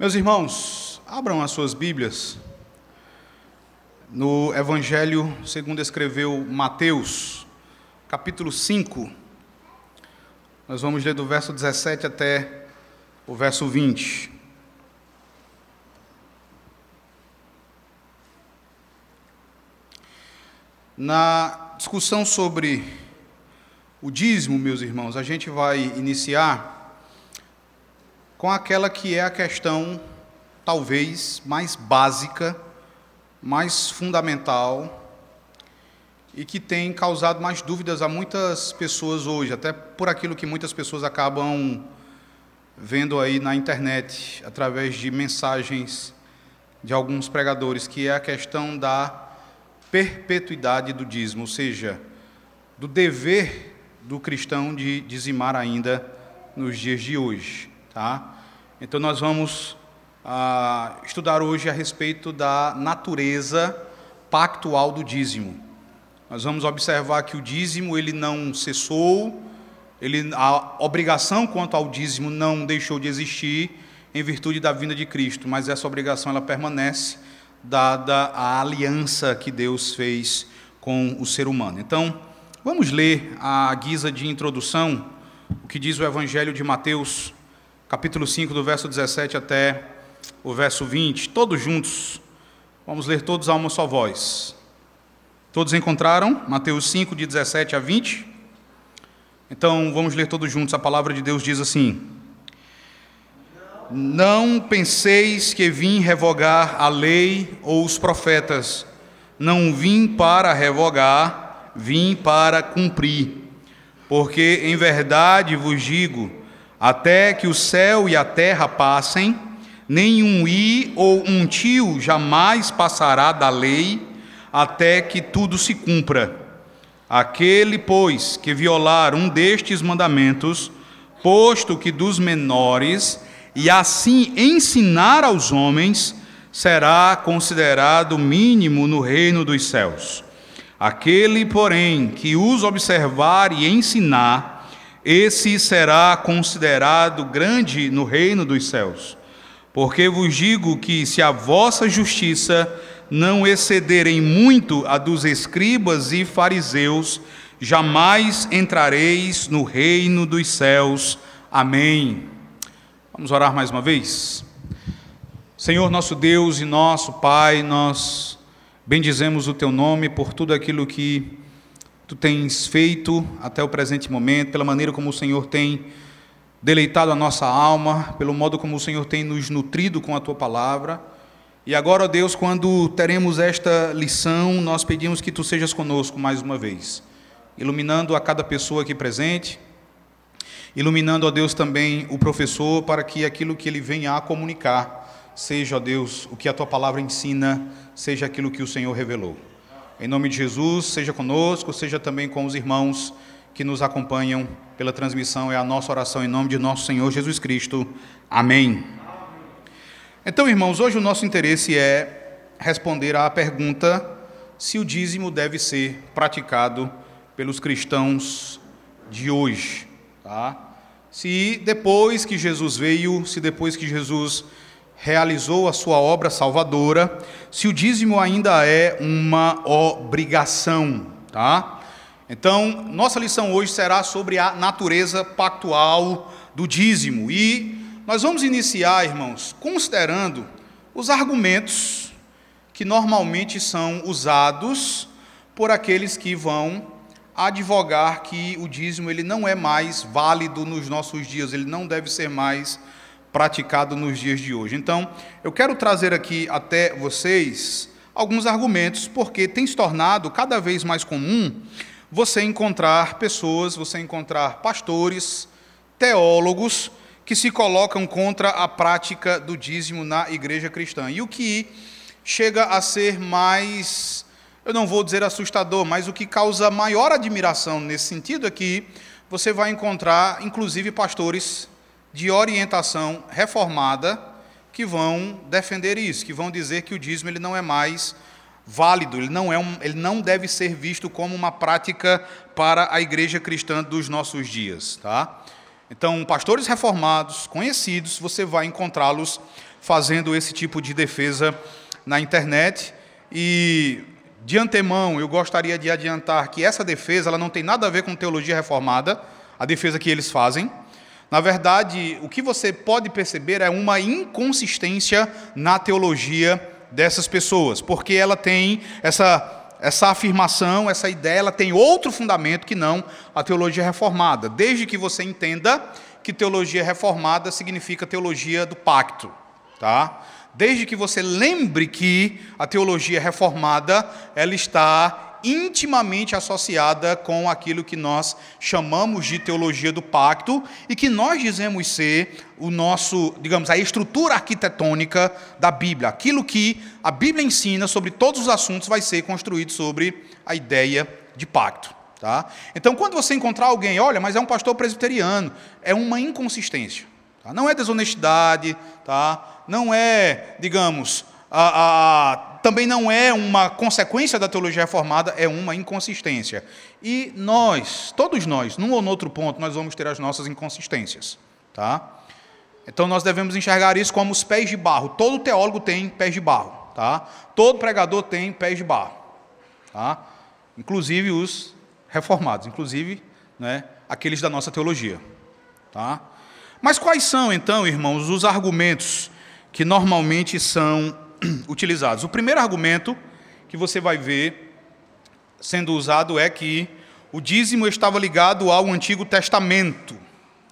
Meus irmãos, abram as suas Bíblias no Evangelho segundo escreveu Mateus, capítulo 5. Nós vamos ler do verso 17 até o verso 20. Na discussão sobre o dízimo, meus irmãos, a gente vai iniciar com aquela que é a questão talvez mais básica, mais fundamental e que tem causado mais dúvidas a muitas pessoas hoje, até por aquilo que muitas pessoas acabam vendo aí na internet, através de mensagens de alguns pregadores, que é a questão da perpetuidade do dízimo, ou seja, do dever do cristão de dizimar ainda nos dias de hoje. Tá? Então, nós vamos ah, estudar hoje a respeito da natureza pactual do dízimo. Nós vamos observar que o dízimo ele não cessou, ele, a obrigação quanto ao dízimo não deixou de existir em virtude da vinda de Cristo, mas essa obrigação ela permanece dada a aliança que Deus fez com o ser humano. Então, vamos ler a guisa de introdução o que diz o Evangelho de Mateus, capítulo 5, do verso 17 até o verso 20, todos juntos. Vamos ler todos a uma só voz. Todos encontraram? Mateus 5, de 17 a 20. Então vamos ler todos juntos. A palavra de Deus diz assim: Não penseis que vim revogar a lei ou os profetas. Não vim para revogar, vim para cumprir. Porque em verdade vos digo até que o céu e a terra passem, nenhum i ou um tio jamais passará da lei, até que tudo se cumpra. Aquele, pois, que violar um destes mandamentos, posto que dos menores, e assim ensinar aos homens, será considerado mínimo no reino dos céus. Aquele, porém, que os observar e ensinar, esse será considerado grande no reino dos céus. Porque vos digo que se a vossa justiça não excederem muito a dos escribas e fariseus, jamais entrareis no reino dos céus. Amém. Vamos orar mais uma vez? Senhor nosso Deus e nosso Pai, nós bendizemos o teu nome por tudo aquilo que tu tens feito até o presente momento, pela maneira como o Senhor tem deleitado a nossa alma, pelo modo como o Senhor tem nos nutrido com a tua palavra. E agora, ó Deus, quando teremos esta lição, nós pedimos que tu sejas conosco mais uma vez, iluminando a cada pessoa aqui presente, iluminando, ó Deus, também o professor, para que aquilo que ele venha a comunicar seja, ó Deus, o que a tua palavra ensina, seja aquilo que o Senhor revelou. Em nome de Jesus, seja conosco, seja também com os irmãos que nos acompanham pela transmissão. É a nossa oração em nome de nosso Senhor Jesus Cristo. Amém. Então, irmãos, hoje o nosso interesse é responder à pergunta se o dízimo deve ser praticado pelos cristãos de hoje. Tá? Se depois que Jesus veio, se depois que Jesus realizou a sua obra salvadora, se o dízimo ainda é uma obrigação, tá? Então, nossa lição hoje será sobre a natureza pactual do dízimo e nós vamos iniciar, irmãos, considerando os argumentos que normalmente são usados por aqueles que vão advogar que o dízimo ele não é mais válido nos nossos dias, ele não deve ser mais praticado nos dias de hoje. Então, eu quero trazer aqui até vocês alguns argumentos, porque tem se tornado cada vez mais comum você encontrar pessoas, você encontrar pastores, teólogos que se colocam contra a prática do dízimo na igreja cristã. E o que chega a ser mais, eu não vou dizer assustador, mas o que causa maior admiração nesse sentido é que você vai encontrar, inclusive, pastores de orientação reformada que vão defender isso, que vão dizer que o dízimo ele não é mais válido, ele não, é um, ele não deve ser visto como uma prática para a igreja cristã dos nossos dias. Tá? Então, pastores reformados, conhecidos, você vai encontrá-los fazendo esse tipo de defesa na internet. E de antemão, eu gostaria de adiantar que essa defesa ela não tem nada a ver com teologia reformada, a defesa que eles fazem. Na verdade, o que você pode perceber é uma inconsistência na teologia dessas pessoas, porque ela tem essa essa afirmação, essa ideia, ela tem outro fundamento que não a teologia reformada, desde que você entenda que teologia reformada significa teologia do pacto, tá? Desde que você lembre que a teologia reformada, ela está intimamente associada com aquilo que nós chamamos de teologia do pacto e que nós dizemos ser o nosso, digamos, a estrutura arquitetônica da Bíblia. Aquilo que a Bíblia ensina sobre todos os assuntos vai ser construído sobre a ideia de pacto. Tá? Então, quando você encontrar alguém, olha, mas é um pastor presbiteriano, é uma inconsistência. Tá? Não é desonestidade, tá? não é, digamos, a, a, também não é uma consequência da teologia reformada, é uma inconsistência. E nós, todos nós, num ou outro ponto, nós vamos ter as nossas inconsistências. Tá? Então nós devemos enxergar isso como os pés de barro. Todo teólogo tem pés de barro. Tá? Todo pregador tem pés de barro. Tá? Inclusive os reformados, inclusive né, aqueles da nossa teologia. Tá? Mas quais são, então, irmãos, os argumentos que normalmente são utilizados. O primeiro argumento que você vai ver sendo usado é que o dízimo estava ligado ao Antigo Testamento.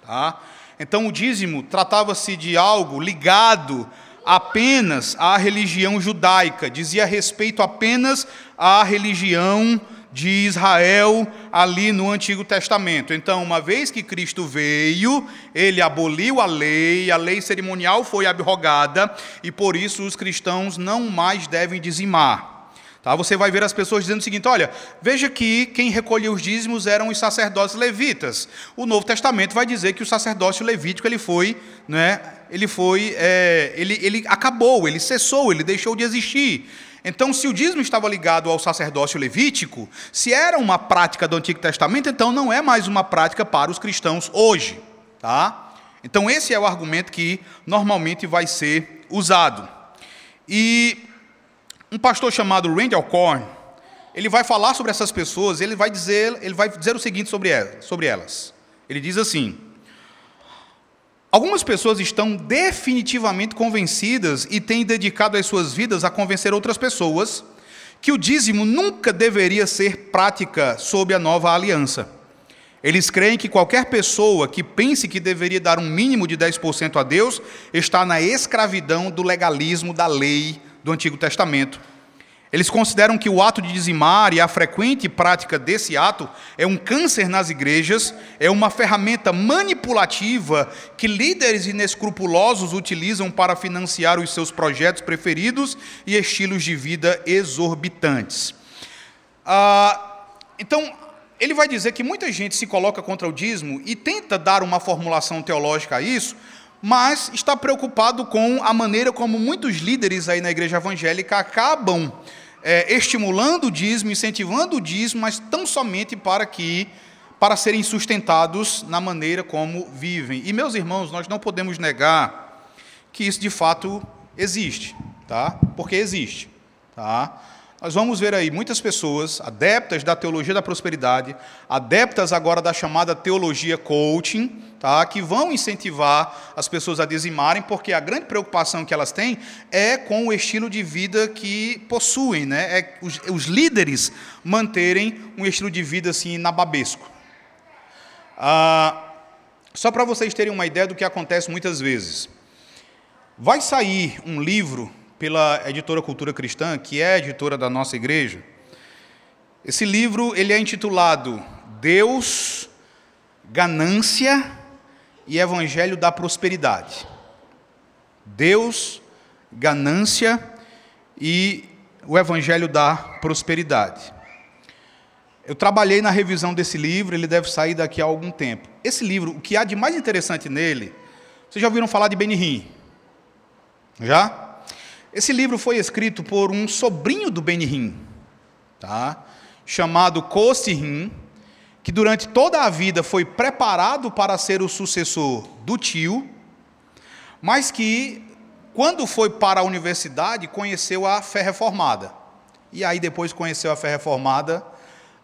Tá? Então, o dízimo tratava-se de algo ligado apenas à religião judaica, dizia respeito apenas à religião judaica de Israel ali no Antigo Testamento. Então, uma vez que Cristo veio, ele aboliu a lei, a lei cerimonial foi abrogada e por isso os cristãos não mais devem dizimar. Tá? Você vai ver as pessoas dizendo o seguinte: olha, veja que quem recolhia os dízimos eram os sacerdotes levitas. O Novo Testamento vai dizer que o sacerdócio levítico ele foi, né, ele foi, é, ele, ele acabou, ele cessou, ele deixou de existir. Então, se o dízimo estava ligado ao sacerdócio levítico, se era uma prática do Antigo Testamento, então não é mais uma prática para os cristãos hoje, tá? Então, esse é o argumento que normalmente vai ser usado. E um pastor chamado Randy Alcorn, ele vai falar sobre essas pessoas, ele vai dizer, ele vai dizer o seguinte sobre elas. Ele diz assim: Algumas pessoas estão definitivamente convencidas e têm dedicado as suas vidas a convencer outras pessoas que o dízimo nunca deveria ser prática sob a nova aliança. Eles creem que qualquer pessoa que pense que deveria dar um mínimo de 10% a Deus está na escravidão do legalismo da lei do Antigo Testamento. Eles consideram que o ato de dizimar e a frequente prática desse ato é um câncer nas igrejas, é uma ferramenta manipulativa que líderes inescrupulosos utilizam para financiar os seus projetos preferidos e estilos de vida exorbitantes. Ah, então, ele vai dizer que muita gente se coloca contra o dízimo e tenta dar uma formulação teológica a isso, mas está preocupado com a maneira como muitos líderes aí na igreja evangélica acabam é, estimulando o dízimo, incentivando o dízimo, mas tão somente para que para serem sustentados na maneira como vivem. E meus irmãos, nós não podemos negar que isso de fato existe, tá? Porque existe, tá? Nós vamos ver aí muitas pessoas adeptas da teologia da prosperidade, adeptas agora da chamada teologia coaching, tá? que vão incentivar as pessoas a dizimarem, porque a grande preocupação que elas têm é com o estilo de vida que possuem, né? é os, os líderes manterem um estilo de vida assim nababesco. Ah, só para vocês terem uma ideia do que acontece muitas vezes. Vai sair um livro pela editora Cultura Cristã, que é a editora da nossa igreja. Esse livro ele é intitulado Deus, Ganância e Evangelho da Prosperidade. Deus, ganância e o Evangelho da Prosperidade. Eu trabalhei na revisão desse livro, ele deve sair daqui a algum tempo. Esse livro, o que há de mais interessante nele, vocês já ouviram falar de Benihim? Já? Esse livro foi escrito por um sobrinho do Benihim, tá? chamado Kosihim, que durante toda a vida foi preparado para ser o sucessor do tio, mas que, quando foi para a universidade, conheceu a fé reformada. E aí, depois conheceu a fé reformada,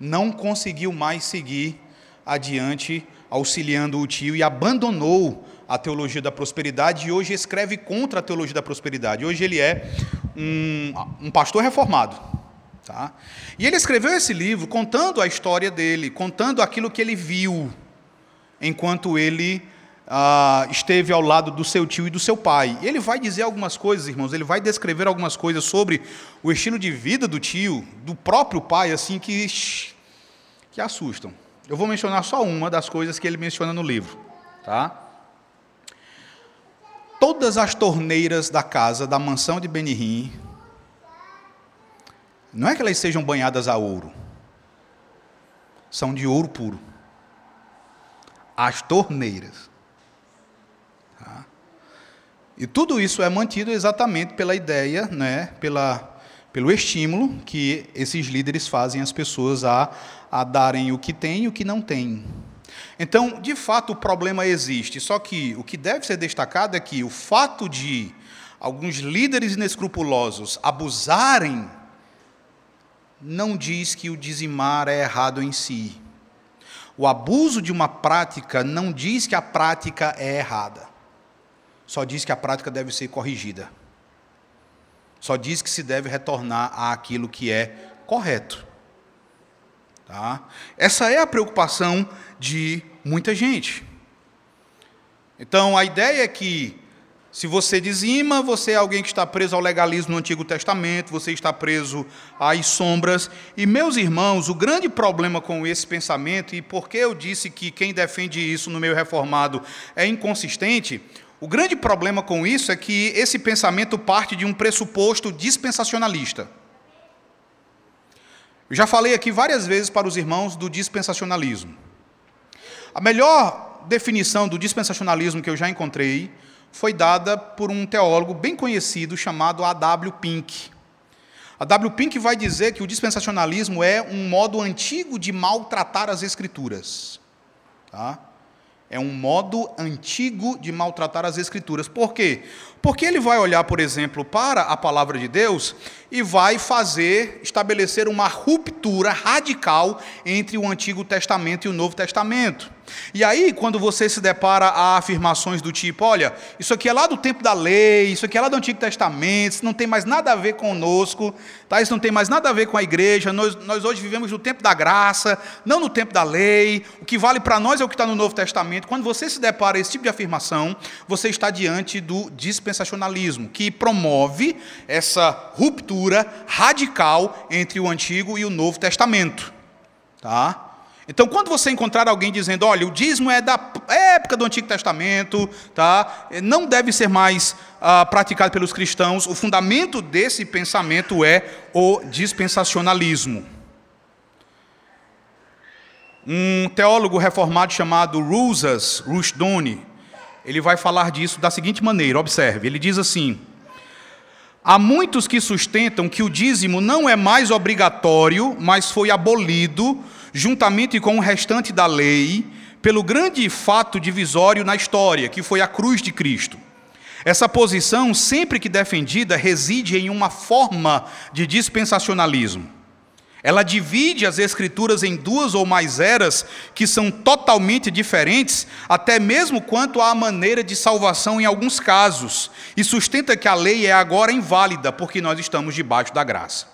não conseguiu mais seguir adiante, auxiliando o tio, e abandonou a teologia da prosperidade e hoje escreve contra a teologia da prosperidade. Hoje ele é um, um pastor reformado. Tá? E ele escreveu esse livro contando a história dele, contando aquilo que ele viu enquanto ele ah, esteve ao lado do seu tio e do seu pai. E ele vai dizer algumas coisas, irmãos, ele vai descrever algumas coisas sobre o estilo de vida do tio, do próprio pai, assim, que, que assustam. Eu vou mencionar só uma das coisas que ele menciona no livro. Tá? Todas as torneiras da casa, da mansão de Benihim, não é que elas sejam banhadas a ouro, são de ouro puro. As torneiras. Tá? E tudo isso é mantido exatamente pela ideia, né, pela, pelo estímulo que esses líderes fazem as pessoas a, a darem o que têm e o que não têm. Então, de fato, o problema existe, só que o que deve ser destacado é que o fato de alguns líderes inescrupulosos abusarem não diz que o dizimar é errado em si. O abuso de uma prática não diz que a prática é errada. Só diz que a prática deve ser corrigida. Só diz que se deve retornar àquilo que é correto. Tá? Essa é a preocupação de muita gente. Então, a ideia é que, se você dizima, você é alguém que está preso ao legalismo no Antigo Testamento, você está preso às sombras. E, meus irmãos, o grande problema com esse pensamento, e por que eu disse que quem defende isso no meio reformado é inconsistente, o grande problema com isso é que esse pensamento parte de um pressuposto dispensacionalista. Eu já falei aqui várias vezes para os irmãos do dispensacionalismo. A melhor definição do dispensacionalismo que eu já encontrei foi dada por um teólogo bem conhecido chamado A.W. Pink. A W. Pink vai dizer que o dispensacionalismo é um modo antigo de maltratar as escrituras. Tá? É um modo antigo de maltratar as escrituras. Por quê? Porque ele vai olhar, por exemplo, para a palavra de Deus e vai fazer, estabelecer uma ruptura radical entre o Antigo Testamento e o Novo Testamento. E aí, quando você se depara a afirmações do tipo, olha, isso aqui é lá do tempo da lei, isso aqui é lá do Antigo Testamento, isso não tem mais nada a ver conosco, tá? isso não tem mais nada a ver com a igreja, nós, nós hoje vivemos no tempo da graça, não no tempo da lei, o que vale para nós é o que está no Novo Testamento. Quando você se depara a esse tipo de afirmação, você está diante do dispensacionalismo, que promove essa ruptura radical entre o Antigo e o Novo Testamento. Tá? Então, quando você encontrar alguém dizendo, olha, o dízimo é da época do Antigo Testamento, tá? não deve ser mais ah, praticado pelos cristãos, o fundamento desse pensamento é o dispensacionalismo. Um teólogo reformado chamado Rusas Rushduni, ele vai falar disso da seguinte maneira, observe, ele diz assim, Há muitos que sustentam que o dízimo não é mais obrigatório, mas foi abolido juntamente com o restante da lei, pelo grande fato divisório na história, que foi a cruz de Cristo. Essa posição, sempre que defendida, reside em uma forma de dispensacionalismo. Ela divide as Escrituras em duas ou mais eras que são totalmente diferentes, até mesmo quanto à maneira de salvação em alguns casos, e sustenta que a lei é agora inválida, porque nós estamos debaixo da graça.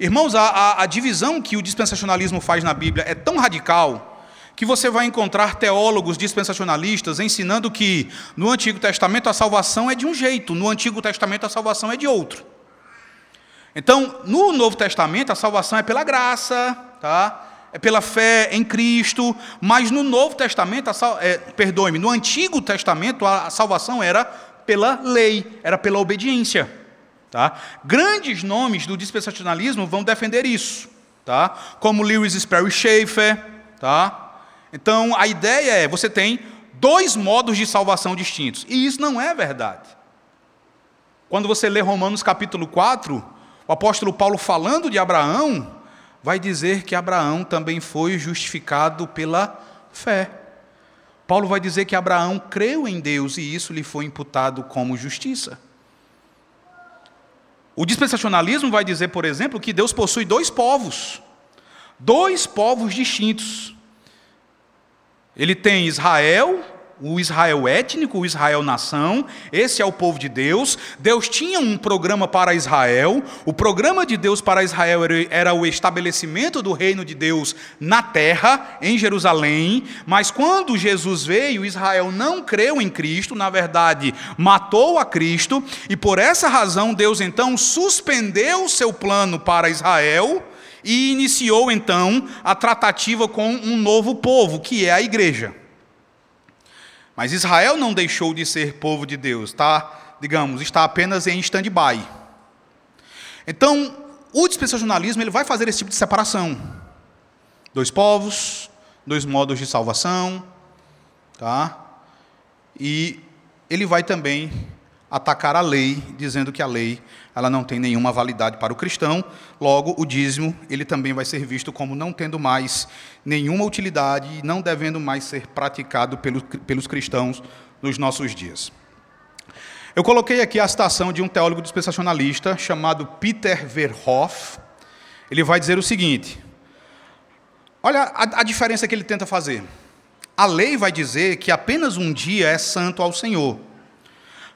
Irmãos, a, a, a divisão que o dispensacionalismo faz na Bíblia é tão radical que você vai encontrar teólogos dispensacionalistas ensinando que no Antigo Testamento a salvação é de um jeito, no Antigo Testamento a salvação é de outro. Então, no Novo Testamento a salvação é pela graça, tá? É pela fé em Cristo, mas no Novo Testamento, é, perdoe-me, no Antigo Testamento a salvação era pela lei, era pela obediência. Tá? Grandes nomes do dispensacionalismo vão defender isso, tá? como Lewis Sperry Schaeffer. Tá? Então, a ideia é, você tem dois modos de salvação distintos, e isso não é verdade. Quando você lê Romanos capítulo 4, o apóstolo Paulo falando de Abraão, vai dizer que Abraão também foi justificado pela fé. Paulo vai dizer que Abraão creu em Deus e isso lhe foi imputado como justiça. O dispensacionalismo vai dizer, por exemplo, que Deus possui dois povos, dois povos distintos. Ele tem Israel o Israel étnico, o Israel nação, esse é o povo de Deus. Deus tinha um programa para Israel, o programa de Deus para Israel era o estabelecimento do reino de Deus na terra, em Jerusalém, mas quando Jesus veio, Israel não creu em Cristo, na verdade, matou a Cristo, e por essa razão Deus então suspendeu o seu plano para Israel e iniciou então a tratativa com um novo povo, que é a igreja. Mas Israel não deixou de ser povo de Deus, tá? Digamos, está apenas em stand-by. Então, o dispensacionalismo ele vai fazer esse tipo de separação. Dois povos, dois modos de salvação, tá? E ele vai também atacar a lei, dizendo que a lei ela não tem nenhuma validade para o cristão, logo o dízimo ele também vai ser visto como não tendo mais nenhuma utilidade e não devendo mais ser praticado pelos, pelos cristãos nos nossos dias. Eu coloquei aqui a citação de um teólogo dispensacionalista chamado Peter Verhoff. Ele vai dizer o seguinte: olha a, a diferença que ele tenta fazer. A lei vai dizer que apenas um dia é santo ao Senhor.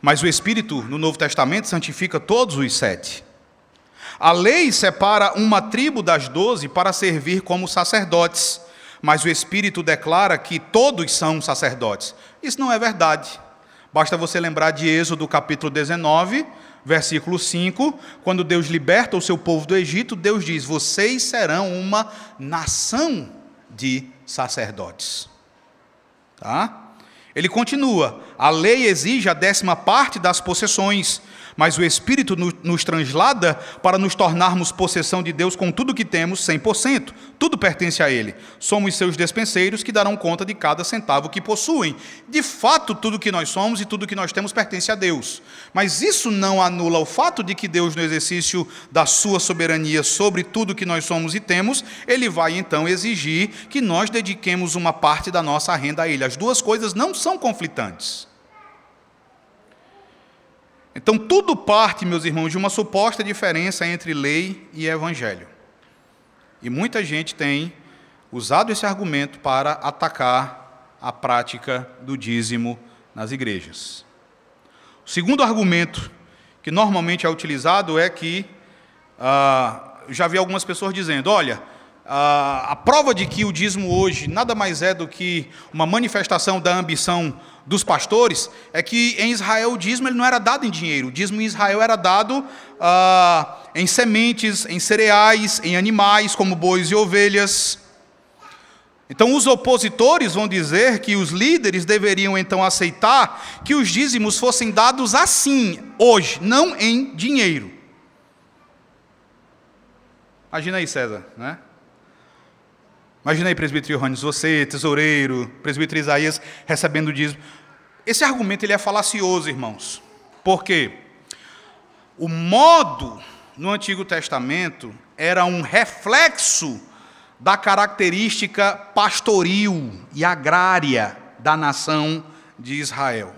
Mas o Espírito, no Novo Testamento, santifica todos os sete. A lei separa uma tribo das doze para servir como sacerdotes, mas o Espírito declara que todos são sacerdotes. Isso não é verdade. Basta você lembrar de Êxodo capítulo 19, versículo 5, quando Deus liberta o seu povo do Egito, Deus diz: Vocês serão uma nação de sacerdotes. Tá? Ele continua: a lei exige a décima parte das possessões, mas o Espírito nos translada para nos tornarmos possessão de Deus com tudo que temos, 100%. Tudo pertence a Ele. Somos seus despenseiros que darão conta de cada centavo que possuem. De fato, tudo que nós somos e tudo que nós temos pertence a Deus. Mas isso não anula o fato de que Deus, no exercício da sua soberania sobre tudo que nós somos e temos, Ele vai então exigir que nós dediquemos uma parte da nossa renda a Ele. As duas coisas não são conflitantes. Então, tudo parte, meus irmãos, de uma suposta diferença entre lei e evangelho. E muita gente tem usado esse argumento para atacar a prática do dízimo nas igrejas. O segundo argumento que normalmente é utilizado é que, ah, já vi algumas pessoas dizendo: olha, ah, a prova de que o dízimo hoje nada mais é do que uma manifestação da ambição dos pastores é que em Israel o dízimo ele não era dado em dinheiro. O dízimo em Israel era dado ah, em sementes, em cereais, em animais, como bois e ovelhas. Então, os opositores vão dizer que os líderes deveriam então aceitar que os dízimos fossem dados assim, hoje, não em dinheiro. Imagina aí, César, né? Imagina aí, presbítero Johannes, você, tesoureiro, presbítero Isaías, recebendo o dízimo. Esse argumento ele é falacioso, irmãos. Por quê? O modo no Antigo Testamento era um reflexo da característica pastoril e agrária da nação de Israel.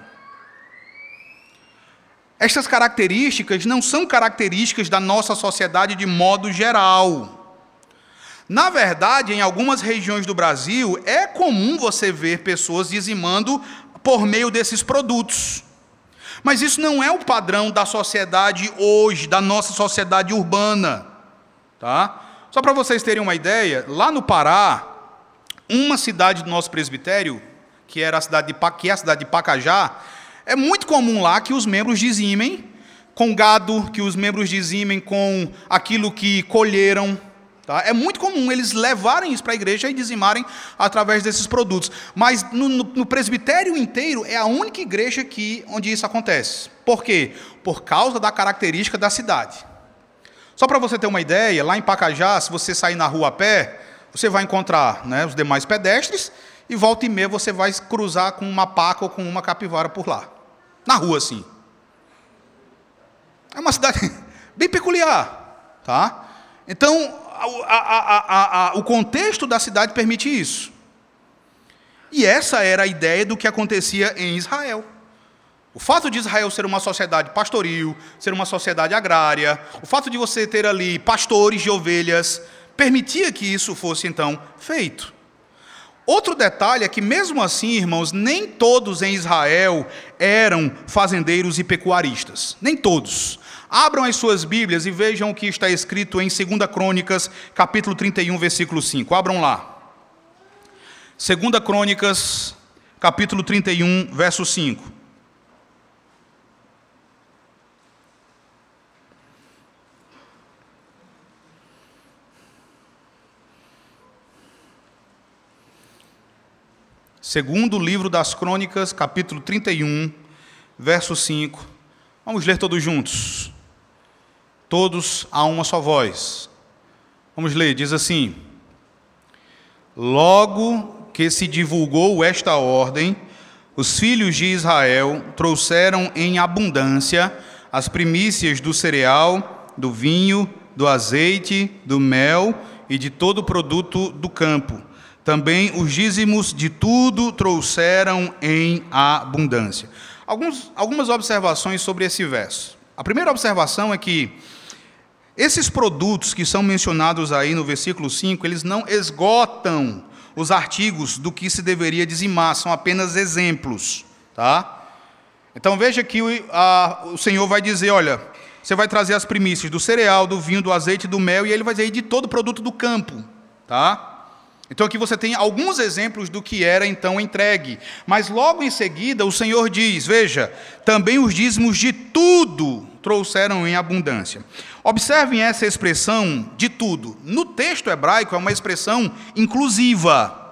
Estas características não são características da nossa sociedade de modo geral. Na verdade, em algumas regiões do Brasil, é comum você ver pessoas dizimando por meio desses produtos. Mas isso não é o padrão da sociedade hoje, da nossa sociedade urbana. Tá? Só para vocês terem uma ideia, lá no Pará, uma cidade do nosso presbitério, que, era a cidade de, que é a cidade de Pacajá, é muito comum lá que os membros dizimem com gado, que os membros dizimem com aquilo que colheram, Tá? É muito comum eles levarem isso para a igreja e dizimarem através desses produtos. Mas no, no, no, presbitério inteiro é a única igreja que, onde isso acontece. Por quê? Por causa da característica da cidade. Só para você ter uma ideia, lá em Pacajá, se você sair na rua a pé, você vai encontrar né, os demais pedestres e volta e meia você vai cruzar com uma paca ou com uma capivara por lá. Na rua, sim. É uma cidade bem peculiar. Tá? Então, a, a, o contexto da cidade permite isso. E essa era a ideia do que acontecia em Israel. O fato de Israel ser uma sociedade pastoril, ser uma sociedade agrária, o fato de você ter ali pastores de ovelhas, permitia que isso fosse então feito. Outro detalhe é que, mesmo assim, irmãos, nem todos em Israel eram fazendeiros e pecuaristas. Nem todos. Abram as suas Bíblias e vejam o que está escrito em 2 Crônicas, capítulo 31, versículo 5. Abram lá. 2 Crônicas, capítulo 31, verso 5. Segundo livro das Crônicas, capítulo 31, verso 5. Vamos ler todos juntos. Todos a uma só voz. Vamos ler, diz assim: Logo que se divulgou esta ordem, os filhos de Israel trouxeram em abundância as primícias do cereal, do vinho, do azeite, do mel e de todo o produto do campo também os dízimos de tudo trouxeram em abundância. Alguns, algumas observações sobre esse verso. A primeira observação é que esses produtos que são mencionados aí no versículo 5, eles não esgotam os artigos do que se deveria dizimar, são apenas exemplos. Tá? Então veja que o, a, o Senhor vai dizer: olha, você vai trazer as primícias do cereal, do vinho, do azeite, do mel, e ele vai dizer de todo produto do campo. Tá? Então aqui você tem alguns exemplos do que era então entregue. Mas logo em seguida o Senhor diz: Veja, também os dízimos de tudo trouxeram em abundância. Observem essa expressão de tudo. No texto hebraico é uma expressão inclusiva.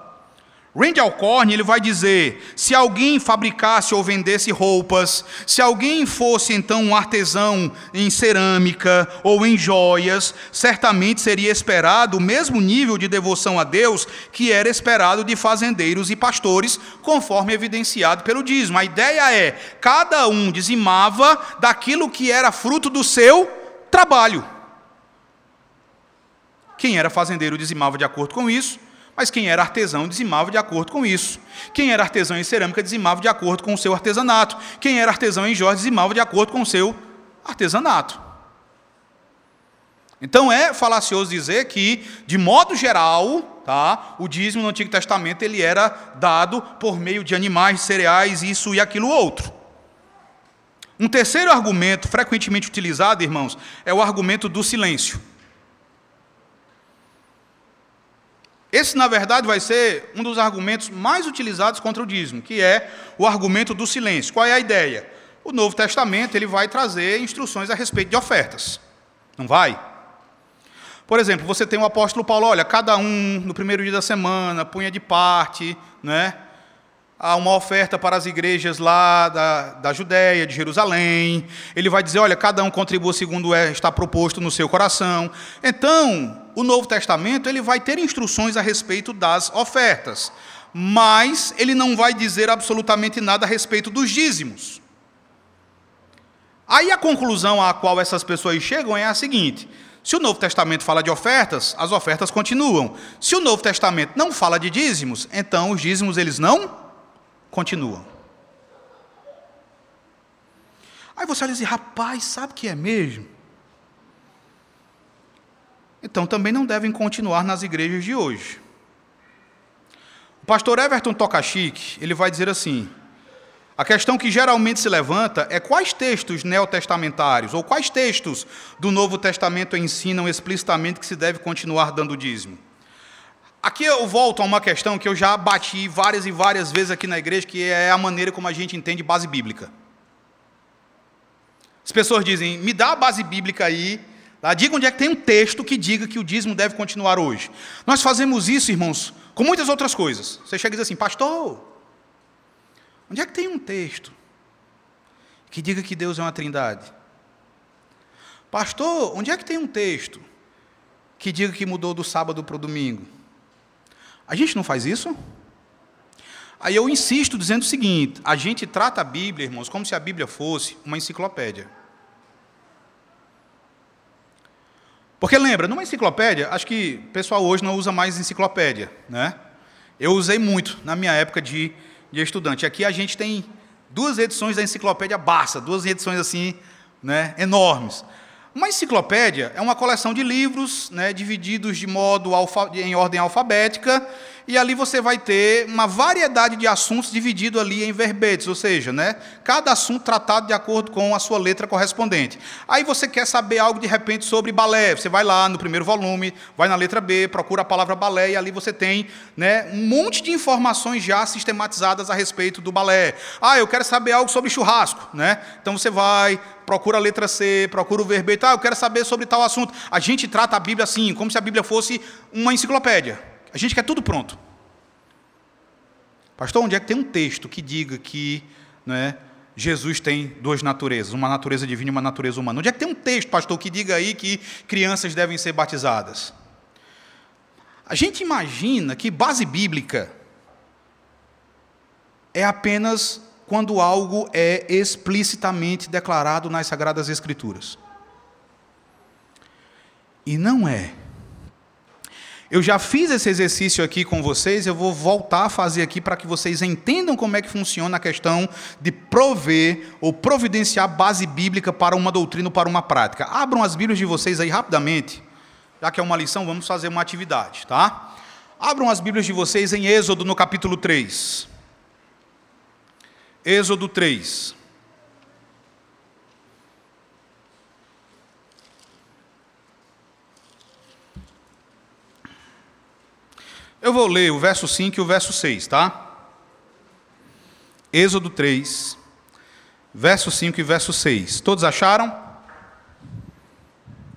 Randy Alcorn ele vai dizer: se alguém fabricasse ou vendesse roupas, se alguém fosse então um artesão em cerâmica ou em joias, certamente seria esperado o mesmo nível de devoção a Deus que era esperado de fazendeiros e pastores, conforme evidenciado pelo dízimo. A ideia é: cada um dizimava daquilo que era fruto do seu trabalho. Quem era fazendeiro dizimava de acordo com isso mas quem era artesão dizimava de acordo com isso. Quem era artesão em cerâmica dizimava de acordo com o seu artesanato. Quem era artesão em joias dizimava de acordo com o seu artesanato. Então é falacioso dizer que, de modo geral, tá, o dízimo no Antigo Testamento ele era dado por meio de animais, cereais, isso e aquilo outro. Um terceiro argumento frequentemente utilizado, irmãos, é o argumento do silêncio. Esse, na verdade, vai ser um dos argumentos mais utilizados contra o dízimo, que é o argumento do silêncio. Qual é a ideia? O Novo Testamento ele vai trazer instruções a respeito de ofertas. Não vai? Por exemplo, você tem o apóstolo Paulo, olha, cada um no primeiro dia da semana punha de parte, né? Há uma oferta para as igrejas lá da, da Judéia, de Jerusalém. Ele vai dizer: olha, cada um contribua segundo é, está proposto no seu coração. Então, o Novo Testamento ele vai ter instruções a respeito das ofertas, mas ele não vai dizer absolutamente nada a respeito dos dízimos. Aí a conclusão a qual essas pessoas chegam é a seguinte: se o Novo Testamento fala de ofertas, as ofertas continuam. Se o Novo Testamento não fala de dízimos, então os dízimos eles não continuam. Aí você olha e diz, rapaz, sabe o que é mesmo? Então também não devem continuar nas igrejas de hoje. O pastor Everton Tokachique, ele vai dizer assim: a questão que geralmente se levanta é quais textos neotestamentários ou quais textos do Novo Testamento ensinam explicitamente que se deve continuar dando dízimo. Aqui eu volto a uma questão que eu já bati várias e várias vezes aqui na igreja, que é a maneira como a gente entende base bíblica. As pessoas dizem, me dá a base bíblica aí, tá? diga onde é que tem um texto que diga que o dízimo deve continuar hoje. Nós fazemos isso, irmãos, com muitas outras coisas. Você chega e diz assim, pastor, onde é que tem um texto que diga que Deus é uma trindade? Pastor, onde é que tem um texto que diga que mudou do sábado para o domingo? A gente não faz isso? Aí eu insisto dizendo o seguinte: a gente trata a Bíblia, irmãos, como se a Bíblia fosse uma enciclopédia. Porque lembra, numa enciclopédia, acho que o pessoal hoje não usa mais enciclopédia, né? Eu usei muito na minha época de, de estudante. Aqui a gente tem duas edições da enciclopédia Barça, duas edições assim, né, enormes. Uma enciclopédia é uma coleção de livros, né, divididos de modo em ordem alfabética, e ali você vai ter uma variedade de assuntos dividido ali em verbetes, ou seja, né, cada assunto tratado de acordo com a sua letra correspondente. Aí você quer saber algo de repente sobre balé, você vai lá no primeiro volume, vai na letra B, procura a palavra balé e ali você tem, né, um monte de informações já sistematizadas a respeito do balé. Ah, eu quero saber algo sobre churrasco, né? Então você vai, procura a letra C, procura o verbete, ah, eu quero saber sobre tal assunto. A gente trata a Bíblia assim, como se a Bíblia fosse uma enciclopédia. A gente quer tudo pronto. Pastor, onde é que tem um texto que diga que né, Jesus tem duas naturezas, uma natureza divina e uma natureza humana? Onde é que tem um texto, pastor, que diga aí que crianças devem ser batizadas? A gente imagina que base bíblica é apenas quando algo é explicitamente declarado nas Sagradas Escrituras. E não é. Eu já fiz esse exercício aqui com vocês, eu vou voltar a fazer aqui para que vocês entendam como é que funciona a questão de prover ou providenciar base bíblica para uma doutrina ou para uma prática. Abram as Bíblias de vocês aí rapidamente, já que é uma lição, vamos fazer uma atividade, tá? Abram as Bíblias de vocês em Êxodo no capítulo 3. Êxodo 3. Eu vou ler o verso 5 e o verso 6, tá? Êxodo 3, verso 5 e verso 6. Todos acharam?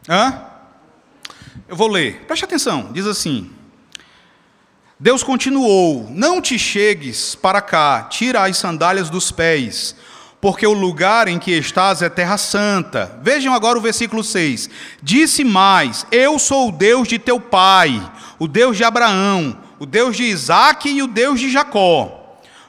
Hã? Eu vou ler. Preste atenção. Diz assim: Deus continuou: Não te chegues para cá, tira as sandálias dos pés, porque o lugar em que estás é terra santa. Vejam agora o versículo 6. Disse mais: Eu sou o Deus de teu pai, o Deus de Abraão, o Deus de Isaac e o Deus de Jacó.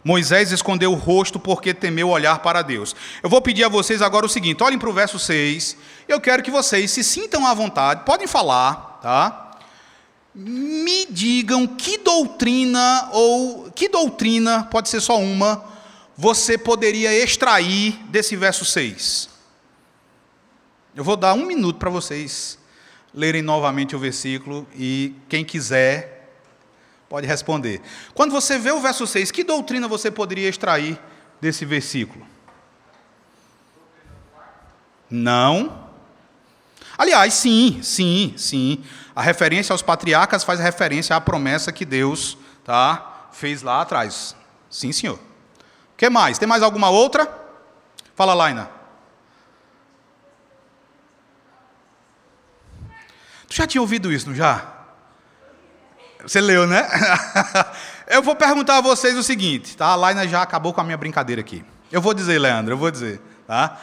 Moisés escondeu o rosto porque temeu olhar para Deus. Eu vou pedir a vocês agora o seguinte: olhem para o verso 6. Eu quero que vocês se sintam à vontade, podem falar, tá? Me digam que doutrina, ou que doutrina, pode ser só uma, você poderia extrair desse verso 6. Eu vou dar um minuto para vocês lerem novamente o versículo e quem quiser pode responder. Quando você vê o verso 6, que doutrina você poderia extrair desse versículo? Não. Aliás, sim, sim, sim. A referência aos patriarcas faz referência à promessa que Deus tá, fez lá atrás. Sim, senhor. O que mais? Tem mais alguma outra? Fala, Laina. Já tinha ouvido isso, não já? Você leu, né? eu vou perguntar a vocês o seguinte, tá? A Laina já acabou com a minha brincadeira aqui. Eu vou dizer, Leandro, eu vou dizer, tá?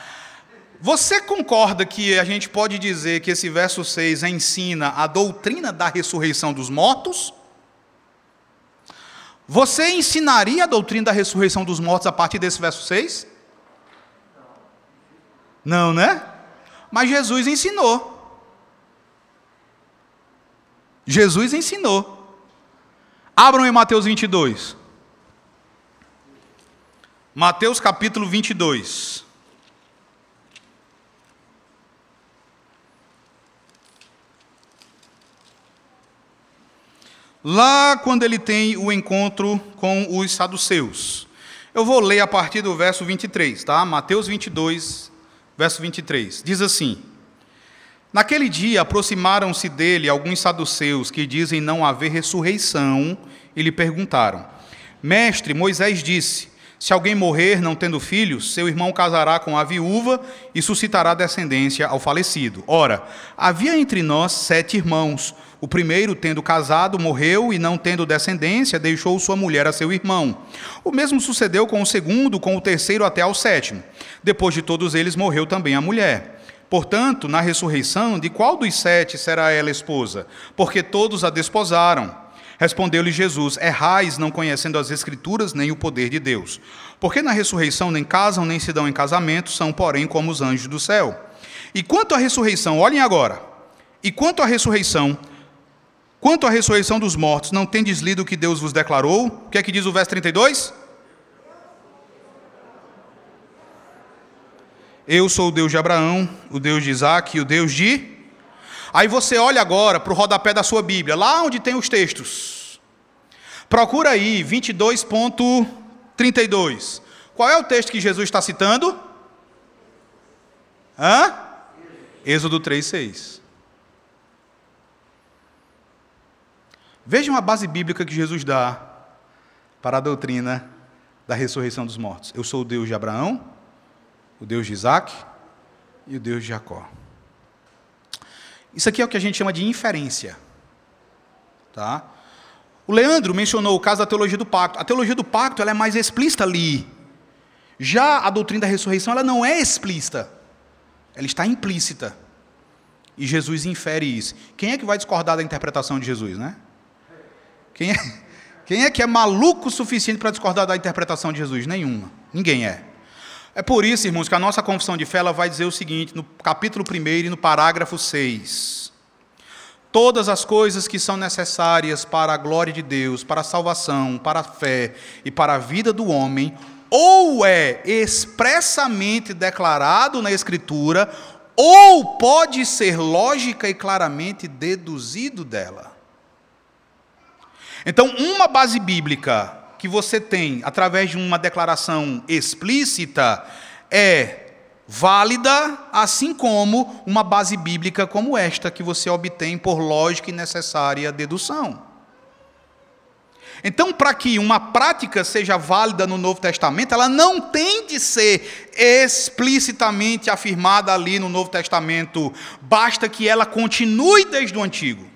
Você concorda que a gente pode dizer que esse verso 6 ensina a doutrina da ressurreição dos mortos? Você ensinaria a doutrina da ressurreição dos mortos a partir desse verso 6? Não, né? Mas Jesus ensinou. Jesus ensinou. Abram em Mateus 22. Mateus capítulo 22. Lá quando ele tem o encontro com os saduceus. Eu vou ler a partir do verso 23, tá? Mateus 22, verso 23. Diz assim: Naquele dia aproximaram-se dele alguns saduceus que dizem não haver ressurreição e lhe perguntaram: Mestre, Moisés disse: Se alguém morrer não tendo filhos, seu irmão casará com a viúva e suscitará descendência ao falecido. Ora, havia entre nós sete irmãos. O primeiro, tendo casado, morreu e, não tendo descendência, deixou sua mulher a seu irmão. O mesmo sucedeu com o segundo, com o terceiro até ao sétimo. Depois de todos eles, morreu também a mulher. Portanto, na ressurreição, de qual dos sete será ela esposa? Porque todos a desposaram. Respondeu-lhe Jesus: Errais, não conhecendo as Escrituras nem o poder de Deus. Porque na ressurreição nem casam nem se dão em casamento, são, porém, como os anjos do céu. E quanto à ressurreição, olhem agora. E quanto à ressurreição, quanto à ressurreição dos mortos, não tendes lido o que Deus vos declarou? O que é que diz o verso 32? Eu sou o Deus de Abraão, o Deus de Isaac e o Deus de. Aí você olha agora para o rodapé da sua Bíblia, lá onde tem os textos. Procura aí, 22.32. Qual é o texto que Jesus está citando? Hã? Êxodo 3,6. Vejam a base bíblica que Jesus dá para a doutrina da ressurreição dos mortos. Eu sou o Deus de Abraão, o Deus de Isaac e o Deus de Jacó. Isso aqui é o que a gente chama de inferência. Tá? O Leandro mencionou o caso da teologia do pacto. A teologia do pacto ela é mais explícita ali. Já a doutrina da ressurreição ela não é explícita. Ela está implícita. E Jesus infere isso. Quem é que vai discordar da interpretação de Jesus, né? Quem é, quem é que é maluco o suficiente para discordar da interpretação de Jesus? Nenhuma. Ninguém é. É por isso, irmãos, que a nossa confissão de fé ela vai dizer o seguinte, no capítulo 1 e no parágrafo 6. Todas as coisas que são necessárias para a glória de Deus, para a salvação, para a fé e para a vida do homem, ou é expressamente declarado na Escritura, ou pode ser lógica e claramente deduzido dela. Então, uma base bíblica que você tem através de uma declaração explícita é válida, assim como uma base bíblica como esta, que você obtém por lógica e necessária dedução. Então, para que uma prática seja válida no Novo Testamento, ela não tem de ser explicitamente afirmada ali no Novo Testamento, basta que ela continue desde o Antigo.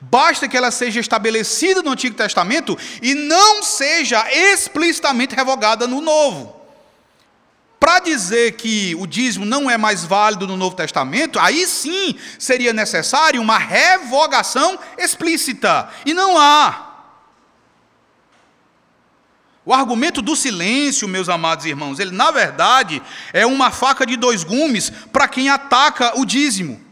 Basta que ela seja estabelecida no Antigo Testamento e não seja explicitamente revogada no Novo. Para dizer que o dízimo não é mais válido no Novo Testamento, aí sim seria necessário uma revogação explícita. E não há. O argumento do silêncio, meus amados irmãos, ele na verdade é uma faca de dois gumes para quem ataca o dízimo.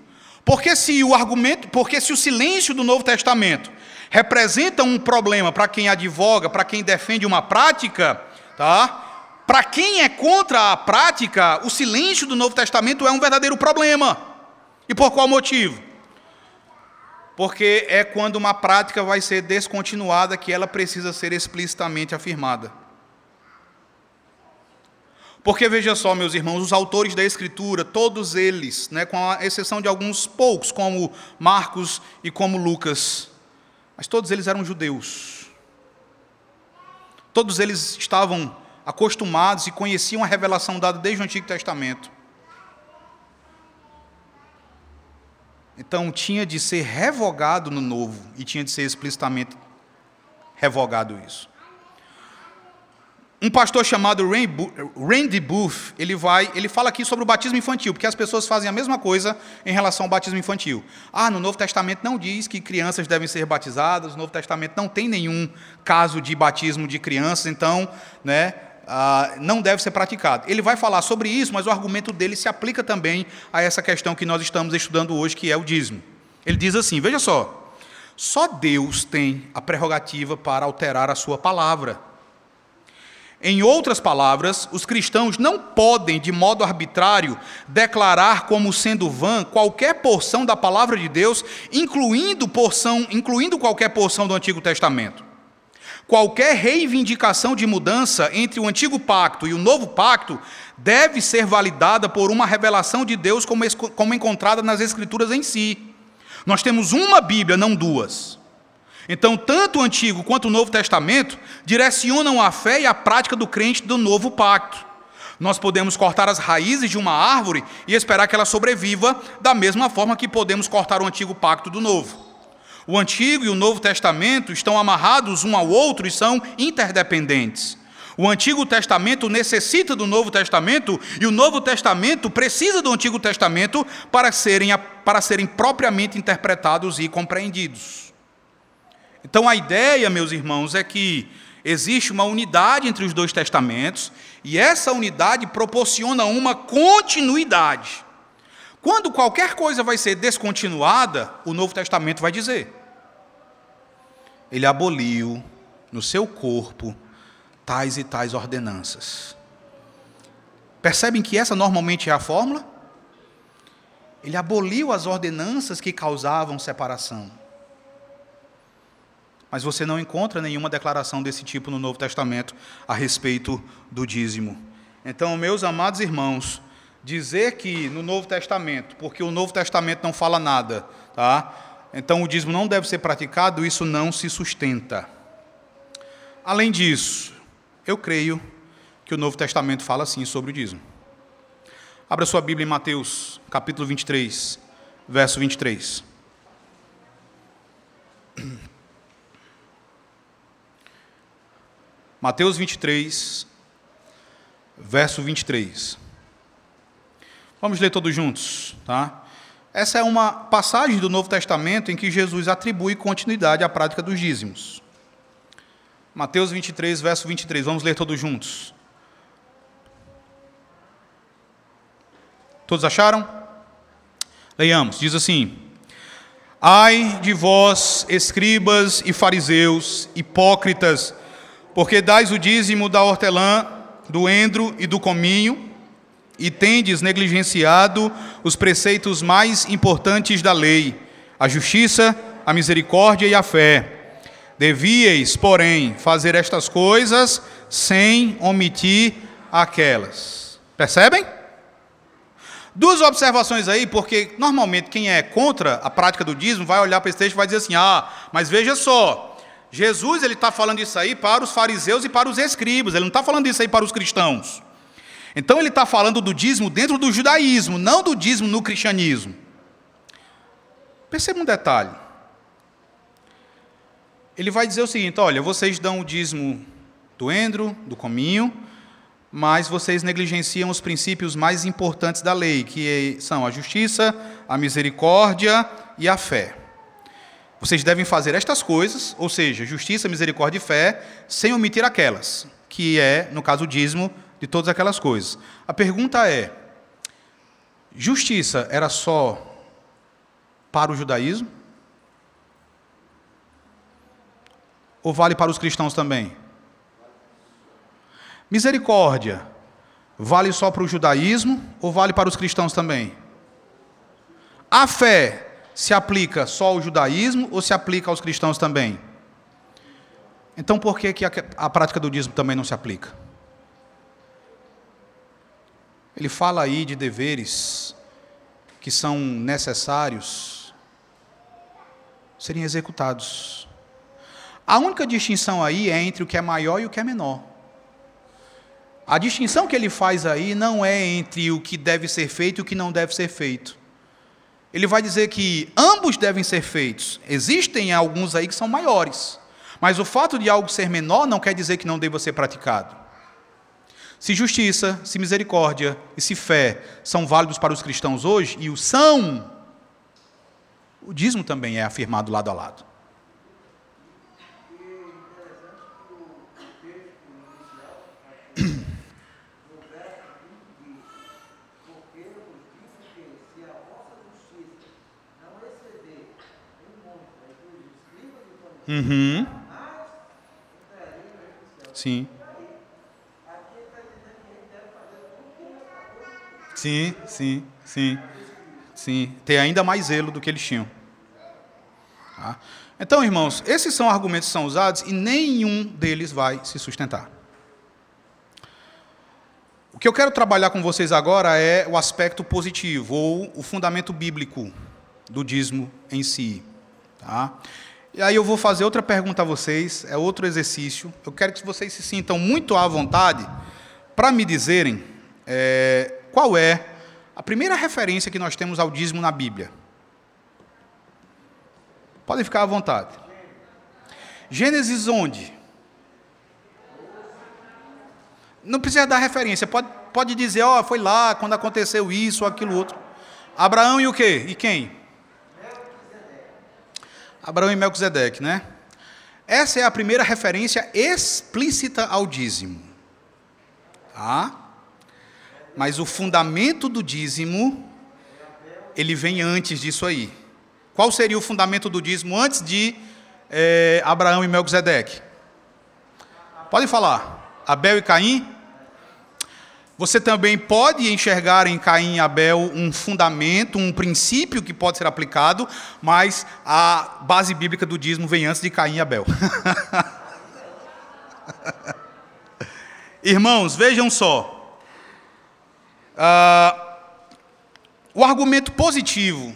Porque se o argumento, porque se o silêncio do Novo Testamento representa um problema para quem advoga, para quem defende uma prática, tá? Para quem é contra a prática, o silêncio do Novo Testamento é um verdadeiro problema. E por qual motivo? Porque é quando uma prática vai ser descontinuada que ela precisa ser explicitamente afirmada. Porque veja só, meus irmãos, os autores da Escritura, todos eles, né, com a exceção de alguns poucos, como Marcos e como Lucas, mas todos eles eram judeus. Todos eles estavam acostumados e conheciam a revelação dada desde o Antigo Testamento. Então tinha de ser revogado no Novo e tinha de ser explicitamente revogado isso. Um pastor chamado Randy Booth, ele vai, ele fala aqui sobre o batismo infantil, porque as pessoas fazem a mesma coisa em relação ao batismo infantil. Ah, no Novo Testamento não diz que crianças devem ser batizadas, no Novo Testamento não tem nenhum caso de batismo de crianças, então, né, ah, não deve ser praticado. Ele vai falar sobre isso, mas o argumento dele se aplica também a essa questão que nós estamos estudando hoje, que é o dízimo. Ele diz assim: veja só, só Deus tem a prerrogativa para alterar a sua palavra. Em outras palavras, os cristãos não podem, de modo arbitrário, declarar como sendo vã qualquer porção da palavra de Deus, incluindo, porção, incluindo qualquer porção do Antigo Testamento. Qualquer reivindicação de mudança entre o Antigo Pacto e o Novo Pacto deve ser validada por uma revelação de Deus como, como encontrada nas Escrituras em si. Nós temos uma Bíblia, não duas. Então, tanto o Antigo quanto o Novo Testamento direcionam a fé e a prática do crente do novo pacto. Nós podemos cortar as raízes de uma árvore e esperar que ela sobreviva, da mesma forma que podemos cortar o antigo pacto do novo. O Antigo e o Novo Testamento estão amarrados um ao outro e são interdependentes. O Antigo Testamento necessita do Novo Testamento e o Novo Testamento precisa do Antigo Testamento para serem, para serem propriamente interpretados e compreendidos. Então a ideia, meus irmãos, é que existe uma unidade entre os dois testamentos e essa unidade proporciona uma continuidade. Quando qualquer coisa vai ser descontinuada, o Novo Testamento vai dizer: Ele aboliu no seu corpo tais e tais ordenanças. Percebem que essa normalmente é a fórmula? Ele aboliu as ordenanças que causavam separação. Mas você não encontra nenhuma declaração desse tipo no Novo Testamento a respeito do dízimo. Então, meus amados irmãos, dizer que no Novo Testamento, porque o Novo Testamento não fala nada, tá? Então o dízimo não deve ser praticado, isso não se sustenta. Além disso, eu creio que o Novo Testamento fala sim sobre o dízimo. Abra sua Bíblia em Mateus, capítulo 23, verso 23. Mateus 23, verso 23. Vamos ler todos juntos, tá? Essa é uma passagem do Novo Testamento em que Jesus atribui continuidade à prática dos dízimos. Mateus 23, verso 23. Vamos ler todos juntos. Todos acharam? Leiamos. Diz assim: Ai de vós, escribas e fariseus, hipócritas, porque dais o dízimo da hortelã, do endro e do cominho, e tendes negligenciado os preceitos mais importantes da lei, a justiça, a misericórdia e a fé. Devíeis, porém, fazer estas coisas sem omitir aquelas. Percebem? Duas observações aí, porque normalmente quem é contra a prática do dízimo vai olhar para esse texto e vai dizer assim: ah, mas veja só, Jesus ele está falando isso aí para os fariseus e para os escribas, ele não está falando isso aí para os cristãos. Então ele está falando do dízimo dentro do judaísmo, não do dízimo no cristianismo. Perceba um detalhe. Ele vai dizer o seguinte: olha, vocês dão o dízimo do endro, do cominho, mas vocês negligenciam os princípios mais importantes da lei, que são a justiça, a misericórdia e a fé. Vocês devem fazer estas coisas, ou seja, justiça, misericórdia e fé, sem omitir aquelas, que é, no caso, o dízimo de todas aquelas coisas. A pergunta é: justiça era só para o judaísmo? Ou vale para os cristãos também? Misericórdia vale só para o judaísmo ou vale para os cristãos também? A fé se aplica só ao judaísmo ou se aplica aos cristãos também? Então por que, que a, a prática do dízimo também não se aplica? Ele fala aí de deveres que são necessários serem executados. A única distinção aí é entre o que é maior e o que é menor. A distinção que ele faz aí não é entre o que deve ser feito e o que não deve ser feito. Ele vai dizer que ambos devem ser feitos. Existem alguns aí que são maiores. Mas o fato de algo ser menor não quer dizer que não deva ser praticado. Se justiça, se misericórdia e se fé são válidos para os cristãos hoje, e o são, o dízimo também é afirmado lado a lado. Uhum. Sim. Sim, sim, sim. Sim, ter ainda mais zelo do que eles tinham. Tá? Então, irmãos, esses são argumentos que são usados e nenhum deles vai se sustentar. O que eu quero trabalhar com vocês agora é o aspecto positivo, ou o fundamento bíblico do dízimo em si. Tá? E aí eu vou fazer outra pergunta a vocês, é outro exercício. Eu quero que vocês se sintam muito à vontade para me dizerem é, qual é a primeira referência que nós temos ao dízimo na Bíblia? Podem ficar à vontade. Gênesis onde? Não precisa dar referência, pode, pode dizer, ó, oh, foi lá quando aconteceu isso aquilo outro. Abraão e o quê? E quem? Abraão e Melquisedeque, né? Essa é a primeira referência explícita ao dízimo. Tá? Mas o fundamento do dízimo, ele vem antes disso aí. Qual seria o fundamento do dízimo antes de é, Abraão e Melquisedeque? Pode falar. Abel e Caim? Você também pode enxergar em Caim e Abel um fundamento, um princípio que pode ser aplicado, mas a base bíblica do dízimo vem antes de Caim e Abel. Irmãos, vejam só. Uh, o argumento positivo,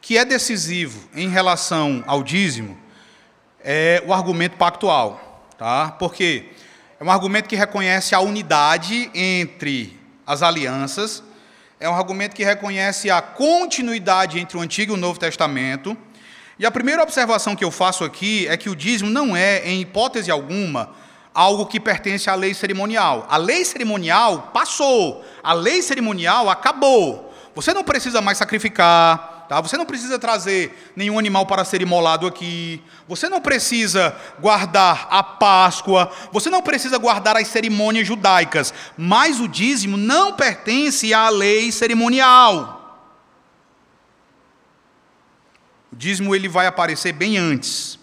que é decisivo em relação ao dízimo, é o argumento pactual. Tá? Por quê? É um argumento que reconhece a unidade entre as alianças, é um argumento que reconhece a continuidade entre o Antigo e o Novo Testamento. E a primeira observação que eu faço aqui é que o dízimo não é, em hipótese alguma, algo que pertence à lei cerimonial. A lei cerimonial passou, a lei cerimonial acabou. Você não precisa mais sacrificar, Tá? Você não precisa trazer nenhum animal para ser imolado aqui. Você não precisa guardar a Páscoa. Você não precisa guardar as cerimônias judaicas. Mas o dízimo não pertence à lei cerimonial. O dízimo ele vai aparecer bem antes.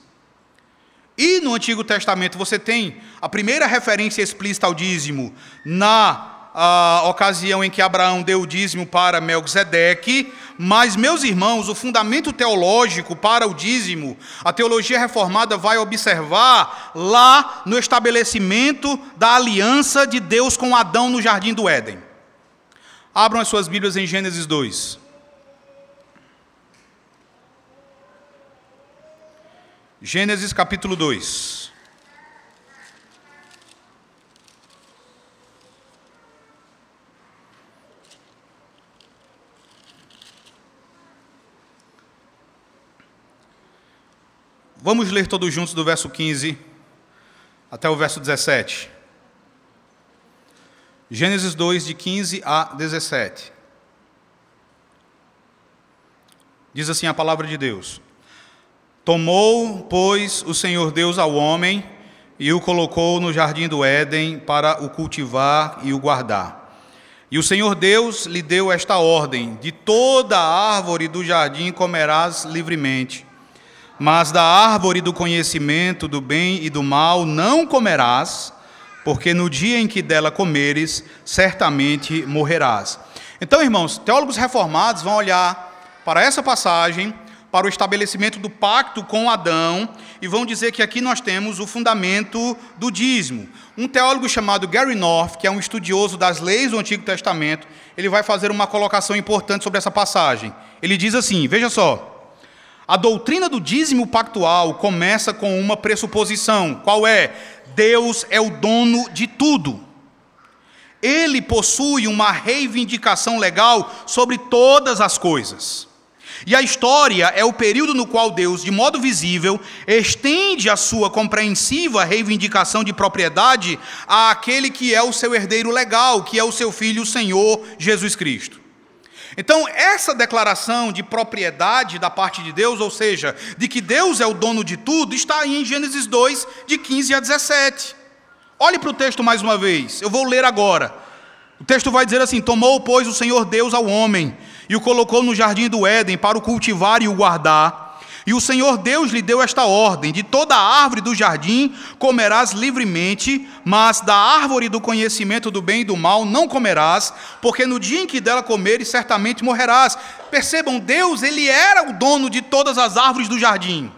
E no Antigo Testamento você tem a primeira referência explícita ao dízimo na a ocasião em que Abraão deu o dízimo para Melquisedeque, mas, meus irmãos, o fundamento teológico para o dízimo, a teologia reformada vai observar lá no estabelecimento da aliança de Deus com Adão no jardim do Éden. Abram as suas Bíblias em Gênesis 2. Gênesis capítulo 2. Vamos ler todos juntos do verso 15 até o verso 17. Gênesis 2, de 15 a 17. Diz assim a palavra de Deus: Tomou, pois, o Senhor Deus ao homem e o colocou no jardim do Éden para o cultivar e o guardar. E o Senhor Deus lhe deu esta ordem: De toda árvore do jardim comerás livremente mas da árvore do conhecimento do bem e do mal não comerás, porque no dia em que dela comeres, certamente morrerás. Então, irmãos, teólogos reformados vão olhar para essa passagem, para o estabelecimento do pacto com Adão, e vão dizer que aqui nós temos o fundamento do dízimo. Um teólogo chamado Gary North, que é um estudioso das leis do Antigo Testamento, ele vai fazer uma colocação importante sobre essa passagem. Ele diz assim: veja só. A doutrina do dízimo pactual começa com uma pressuposição: qual é? Deus é o dono de tudo. Ele possui uma reivindicação legal sobre todas as coisas. E a história é o período no qual Deus, de modo visível, estende a sua compreensiva reivindicação de propriedade àquele que é o seu herdeiro legal, que é o seu filho, o Senhor Jesus Cristo. Então, essa declaração de propriedade da parte de Deus, ou seja, de que Deus é o dono de tudo, está aí em Gênesis 2, de 15 a 17. Olhe para o texto mais uma vez, eu vou ler agora. O texto vai dizer assim: Tomou, pois, o Senhor Deus ao homem e o colocou no jardim do Éden para o cultivar e o guardar. E o Senhor Deus lhe deu esta ordem: de toda árvore do jardim comerás livremente, mas da árvore do conhecimento do bem e do mal não comerás, porque no dia em que dela comeres certamente morrerás. Percebam, Deus, ele era o dono de todas as árvores do jardim.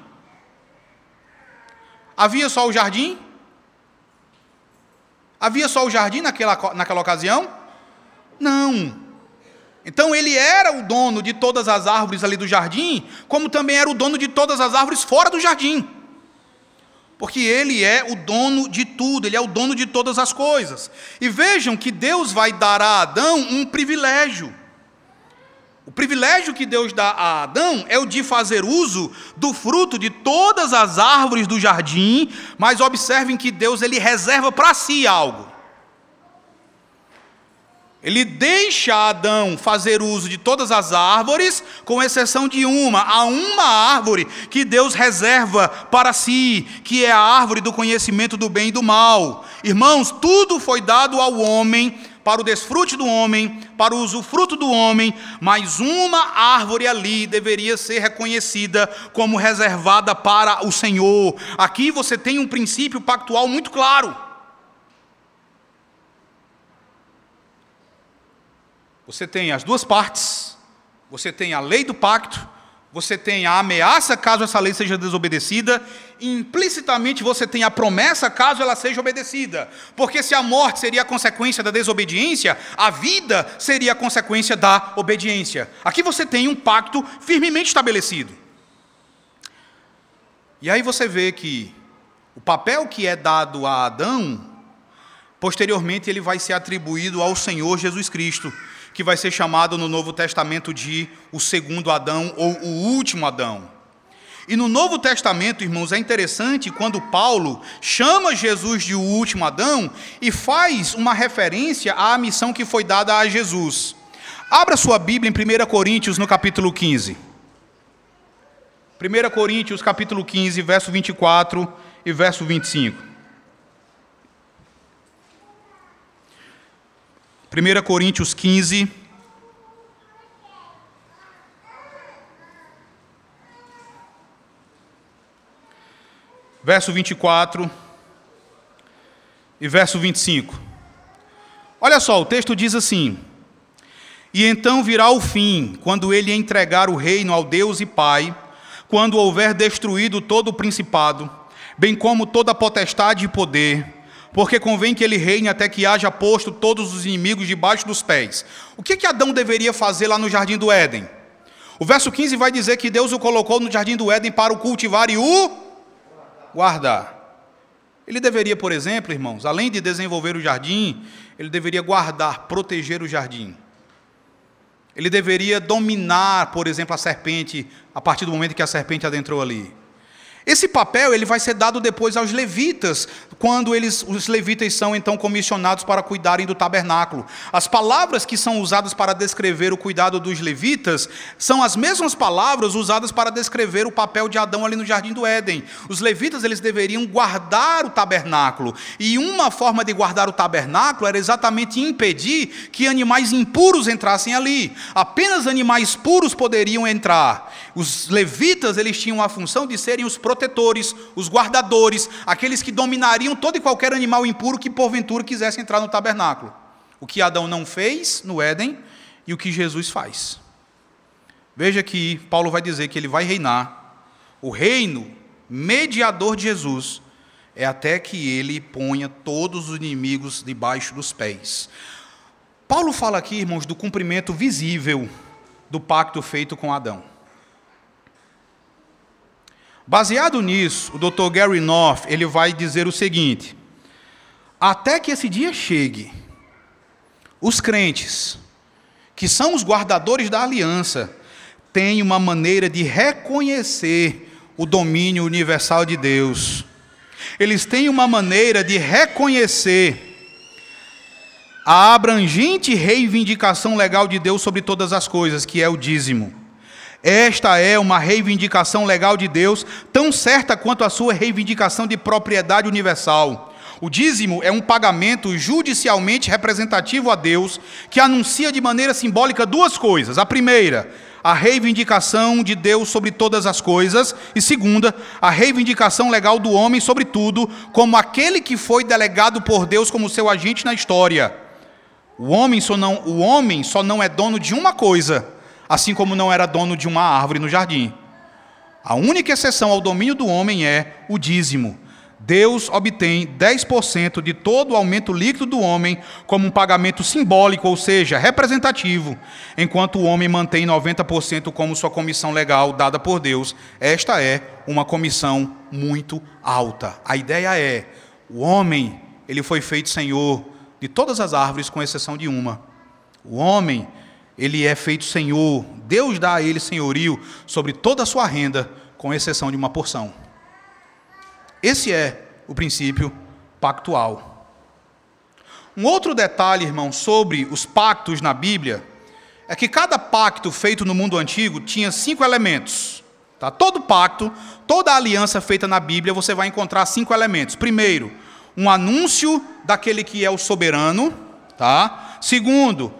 Havia só o jardim? Havia só o jardim naquela, naquela ocasião? Não. Então ele era o dono de todas as árvores ali do jardim, como também era o dono de todas as árvores fora do jardim. Porque ele é o dono de tudo, ele é o dono de todas as coisas. E vejam que Deus vai dar a Adão um privilégio. O privilégio que Deus dá a Adão é o de fazer uso do fruto de todas as árvores do jardim, mas observem que Deus ele reserva para si algo. Ele deixa Adão fazer uso de todas as árvores, com exceção de uma. Há uma árvore que Deus reserva para si, que é a árvore do conhecimento do bem e do mal. Irmãos, tudo foi dado ao homem para o desfrute do homem, para o usufruto do homem, mas uma árvore ali deveria ser reconhecida como reservada para o Senhor. Aqui você tem um princípio pactual muito claro. Você tem as duas partes, você tem a lei do pacto, você tem a ameaça caso essa lei seja desobedecida, e implicitamente você tem a promessa caso ela seja obedecida. Porque se a morte seria a consequência da desobediência, a vida seria a consequência da obediência. Aqui você tem um pacto firmemente estabelecido. E aí você vê que o papel que é dado a Adão, posteriormente ele vai ser atribuído ao Senhor Jesus Cristo que vai ser chamado no Novo Testamento de o segundo Adão ou o último Adão. E no Novo Testamento, irmãos, é interessante quando Paulo chama Jesus de o último Adão e faz uma referência à missão que foi dada a Jesus. Abra sua Bíblia em 1 Coríntios, no capítulo 15. 1 Coríntios, capítulo 15, verso 24 e verso 25. 1 Coríntios 15. Verso 24 e verso 25. Olha só, o texto diz assim: E então virá o fim, quando ele entregar o reino ao Deus e Pai, quando houver destruído todo o principado, bem como toda a potestade e poder porque convém que ele reine até que haja posto todos os inimigos debaixo dos pés. O que, que Adão deveria fazer lá no jardim do Éden? O verso 15 vai dizer que Deus o colocou no jardim do Éden para o cultivar e o guardar. Ele deveria, por exemplo, irmãos, além de desenvolver o jardim, ele deveria guardar, proteger o jardim. Ele deveria dominar, por exemplo, a serpente a partir do momento que a serpente adentrou ali. Esse papel ele vai ser dado depois aos levitas, quando eles, os levitas são então comissionados para cuidarem do tabernáculo. As palavras que são usadas para descrever o cuidado dos levitas são as mesmas palavras usadas para descrever o papel de Adão ali no jardim do Éden. Os levitas eles deveriam guardar o tabernáculo, e uma forma de guardar o tabernáculo era exatamente impedir que animais impuros entrassem ali. Apenas animais puros poderiam entrar. Os levitas eles tinham a função de serem os protetores, os guardadores, aqueles que dominariam todo e qualquer animal impuro que porventura quisesse entrar no tabernáculo. O que Adão não fez no Éden e o que Jesus faz. Veja que Paulo vai dizer que ele vai reinar. O reino mediador de Jesus é até que ele ponha todos os inimigos debaixo dos pés. Paulo fala aqui, irmãos, do cumprimento visível do pacto feito com Adão. Baseado nisso, o Dr. Gary North ele vai dizer o seguinte: até que esse dia chegue, os crentes, que são os guardadores da aliança, têm uma maneira de reconhecer o domínio universal de Deus. Eles têm uma maneira de reconhecer a abrangente reivindicação legal de Deus sobre todas as coisas, que é o dízimo. Esta é uma reivindicação legal de Deus, tão certa quanto a sua reivindicação de propriedade universal. O dízimo é um pagamento judicialmente representativo a Deus, que anuncia de maneira simbólica duas coisas. A primeira, a reivindicação de Deus sobre todas as coisas, e segunda, a reivindicação legal do homem sobre tudo, como aquele que foi delegado por Deus como seu agente na história. O homem só não, o homem só não é dono de uma coisa, assim como não era dono de uma árvore no jardim. A única exceção ao domínio do homem é o dízimo. Deus obtém 10% de todo o aumento líquido do homem como um pagamento simbólico, ou seja, representativo, enquanto o homem mantém 90% como sua comissão legal dada por Deus. Esta é uma comissão muito alta. A ideia é: o homem, ele foi feito senhor de todas as árvores, com exceção de uma. O homem ele é feito senhor, Deus dá a ele senhorio sobre toda a sua renda, com exceção de uma porção. Esse é o princípio pactual. Um outro detalhe, irmão, sobre os pactos na Bíblia é que cada pacto feito no mundo antigo tinha cinco elementos. Tá? Todo pacto, toda aliança feita na Bíblia, você vai encontrar cinco elementos. Primeiro, um anúncio daquele que é o soberano. Tá? Segundo,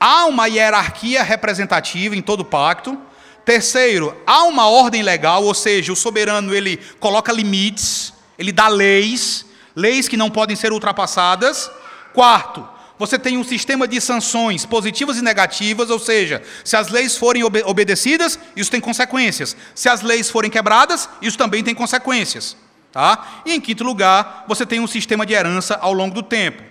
Há uma hierarquia representativa em todo pacto. Terceiro, há uma ordem legal, ou seja, o soberano ele coloca limites, ele dá leis, leis que não podem ser ultrapassadas. Quarto, você tem um sistema de sanções positivas e negativas, ou seja, se as leis forem obede obedecidas, isso tem consequências. Se as leis forem quebradas, isso também tem consequências. Tá? E em quinto lugar, você tem um sistema de herança ao longo do tempo.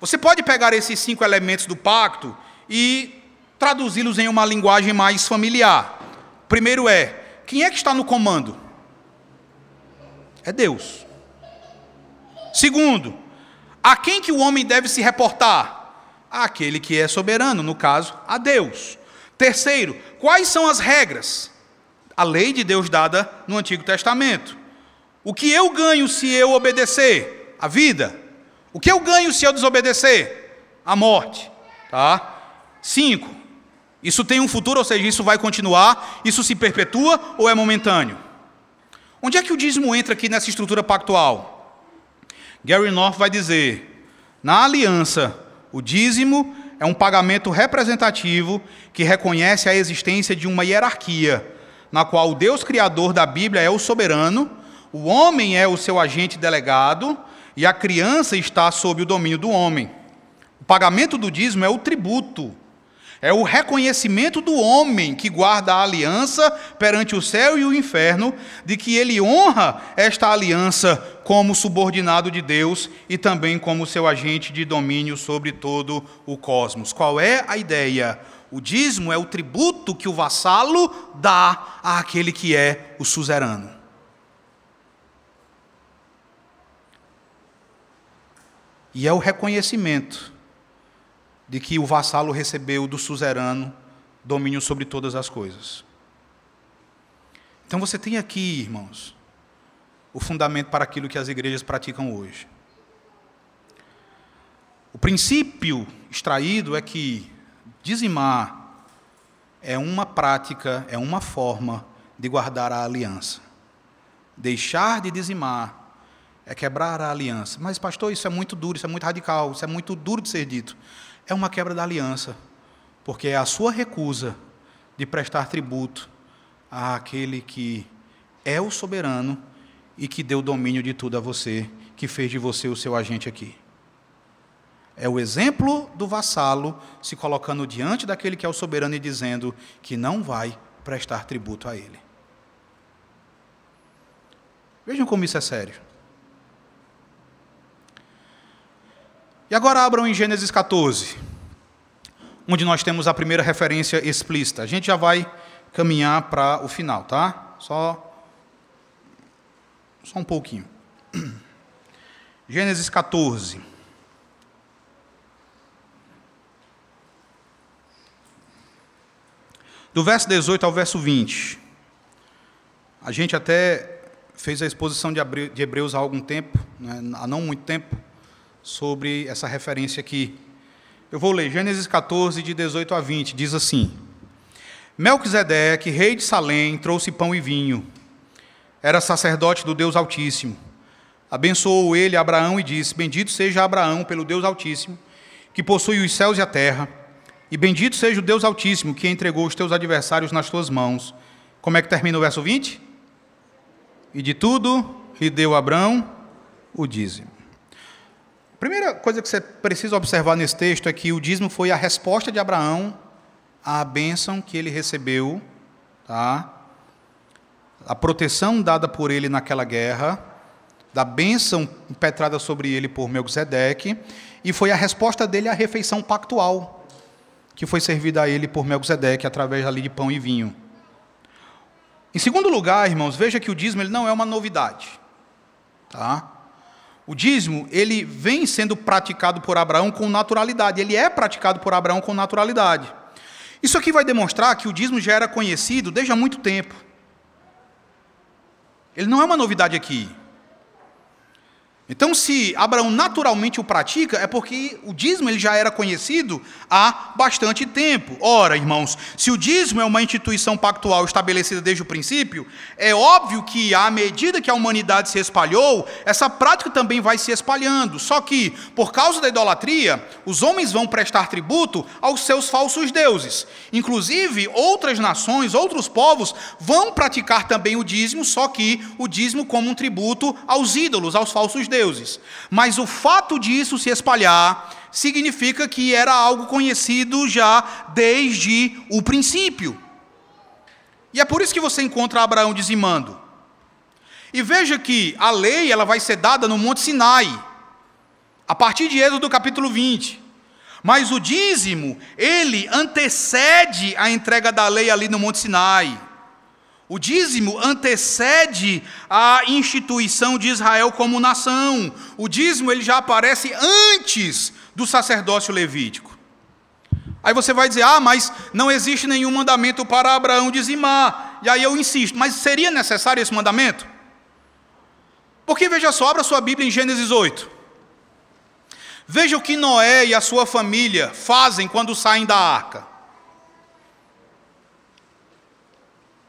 Você pode pegar esses cinco elementos do pacto e traduzi-los em uma linguagem mais familiar. Primeiro é: quem é que está no comando? É Deus. Segundo, a quem que o homem deve se reportar? Aquele que é soberano, no caso, a Deus. Terceiro, quais são as regras? A lei de Deus dada no Antigo Testamento. O que eu ganho se eu obedecer? A vida. O que eu ganho se eu desobedecer? A morte. Tá? Cinco. Isso tem um futuro, ou seja, isso vai continuar? Isso se perpetua ou é momentâneo? Onde é que o dízimo entra aqui nessa estrutura pactual? Gary North vai dizer: na aliança, o dízimo é um pagamento representativo que reconhece a existência de uma hierarquia, na qual o Deus Criador da Bíblia é o soberano, o homem é o seu agente delegado e a criança está sob o domínio do homem. O pagamento do dízimo é o tributo é o reconhecimento do homem que guarda a aliança perante o céu e o inferno, de que ele honra esta aliança como subordinado de Deus e também como seu agente de domínio sobre todo o cosmos. Qual é a ideia? O dízimo é o tributo que o vassalo dá àquele que é o suzerano. E é o reconhecimento de que o vassalo recebeu do suzerano domínio sobre todas as coisas. Então você tem aqui, irmãos, o fundamento para aquilo que as igrejas praticam hoje. O princípio extraído é que dizimar é uma prática, é uma forma de guardar a aliança. Deixar de dizimar é quebrar a aliança. Mas, pastor, isso é muito duro, isso é muito radical, isso é muito duro de ser dito é uma quebra da aliança, porque é a sua recusa de prestar tributo àquele que é o soberano e que deu domínio de tudo a você, que fez de você o seu agente aqui. É o exemplo do vassalo se colocando diante daquele que é o soberano e dizendo que não vai prestar tributo a ele. Vejam como isso é sério. E agora abram em Gênesis 14, onde nós temos a primeira referência explícita. A gente já vai caminhar para o final, tá? Só só um pouquinho. Gênesis 14. Do verso 18 ao verso 20. A gente até fez a exposição de Hebreus há algum tempo, né, há não muito tempo sobre essa referência aqui. Eu vou ler Gênesis 14, de 18 a 20, diz assim: Melquisedeque, rei de Salém, trouxe pão e vinho. Era sacerdote do Deus Altíssimo. Abençoou ele Abraão e disse: Bendito seja Abraão pelo Deus Altíssimo, que possui os céus e a terra. E bendito seja o Deus Altíssimo, que entregou os teus adversários nas tuas mãos. Como é que termina o verso 20? E de tudo lhe deu Abraão o dízimo. Primeira coisa que você precisa observar nesse texto é que o dízimo foi a resposta de Abraão à bênção que ele recebeu, tá? a proteção dada por ele naquela guerra, da bênção impetrada sobre ele por Melquisedeque, e foi a resposta dele à refeição pactual, que foi servida a ele por Melquisedeque através ali de pão e vinho. Em segundo lugar, irmãos, veja que o dízimo ele não é uma novidade. Tá? O dízimo, ele vem sendo praticado por Abraão com naturalidade, ele é praticado por Abraão com naturalidade. Isso aqui vai demonstrar que o dízimo já era conhecido desde há muito tempo. Ele não é uma novidade aqui. Então, se Abraão naturalmente o pratica, é porque o dízimo ele já era conhecido há bastante tempo. Ora, irmãos, se o dízimo é uma instituição pactual estabelecida desde o princípio, é óbvio que, à medida que a humanidade se espalhou, essa prática também vai se espalhando. Só que, por causa da idolatria, os homens vão prestar tributo aos seus falsos deuses. Inclusive, outras nações, outros povos vão praticar também o dízimo, só que o dízimo como um tributo aos ídolos, aos falsos deuses deuses. Mas o fato disso se espalhar significa que era algo conhecido já desde o princípio. E é por isso que você encontra Abraão dizimando. E veja que a lei ela vai ser dada no Monte Sinai, a partir de Êxodo capítulo 20. Mas o dízimo, ele antecede a entrega da lei ali no Monte Sinai. O dízimo antecede a instituição de Israel como nação. O dízimo ele já aparece antes do sacerdócio levítico. Aí você vai dizer: "Ah, mas não existe nenhum mandamento para Abraão dizimar". E aí eu insisto: "Mas seria necessário esse mandamento?" Porque veja só, abra sua Bíblia em Gênesis 8. Veja o que Noé e a sua família fazem quando saem da arca.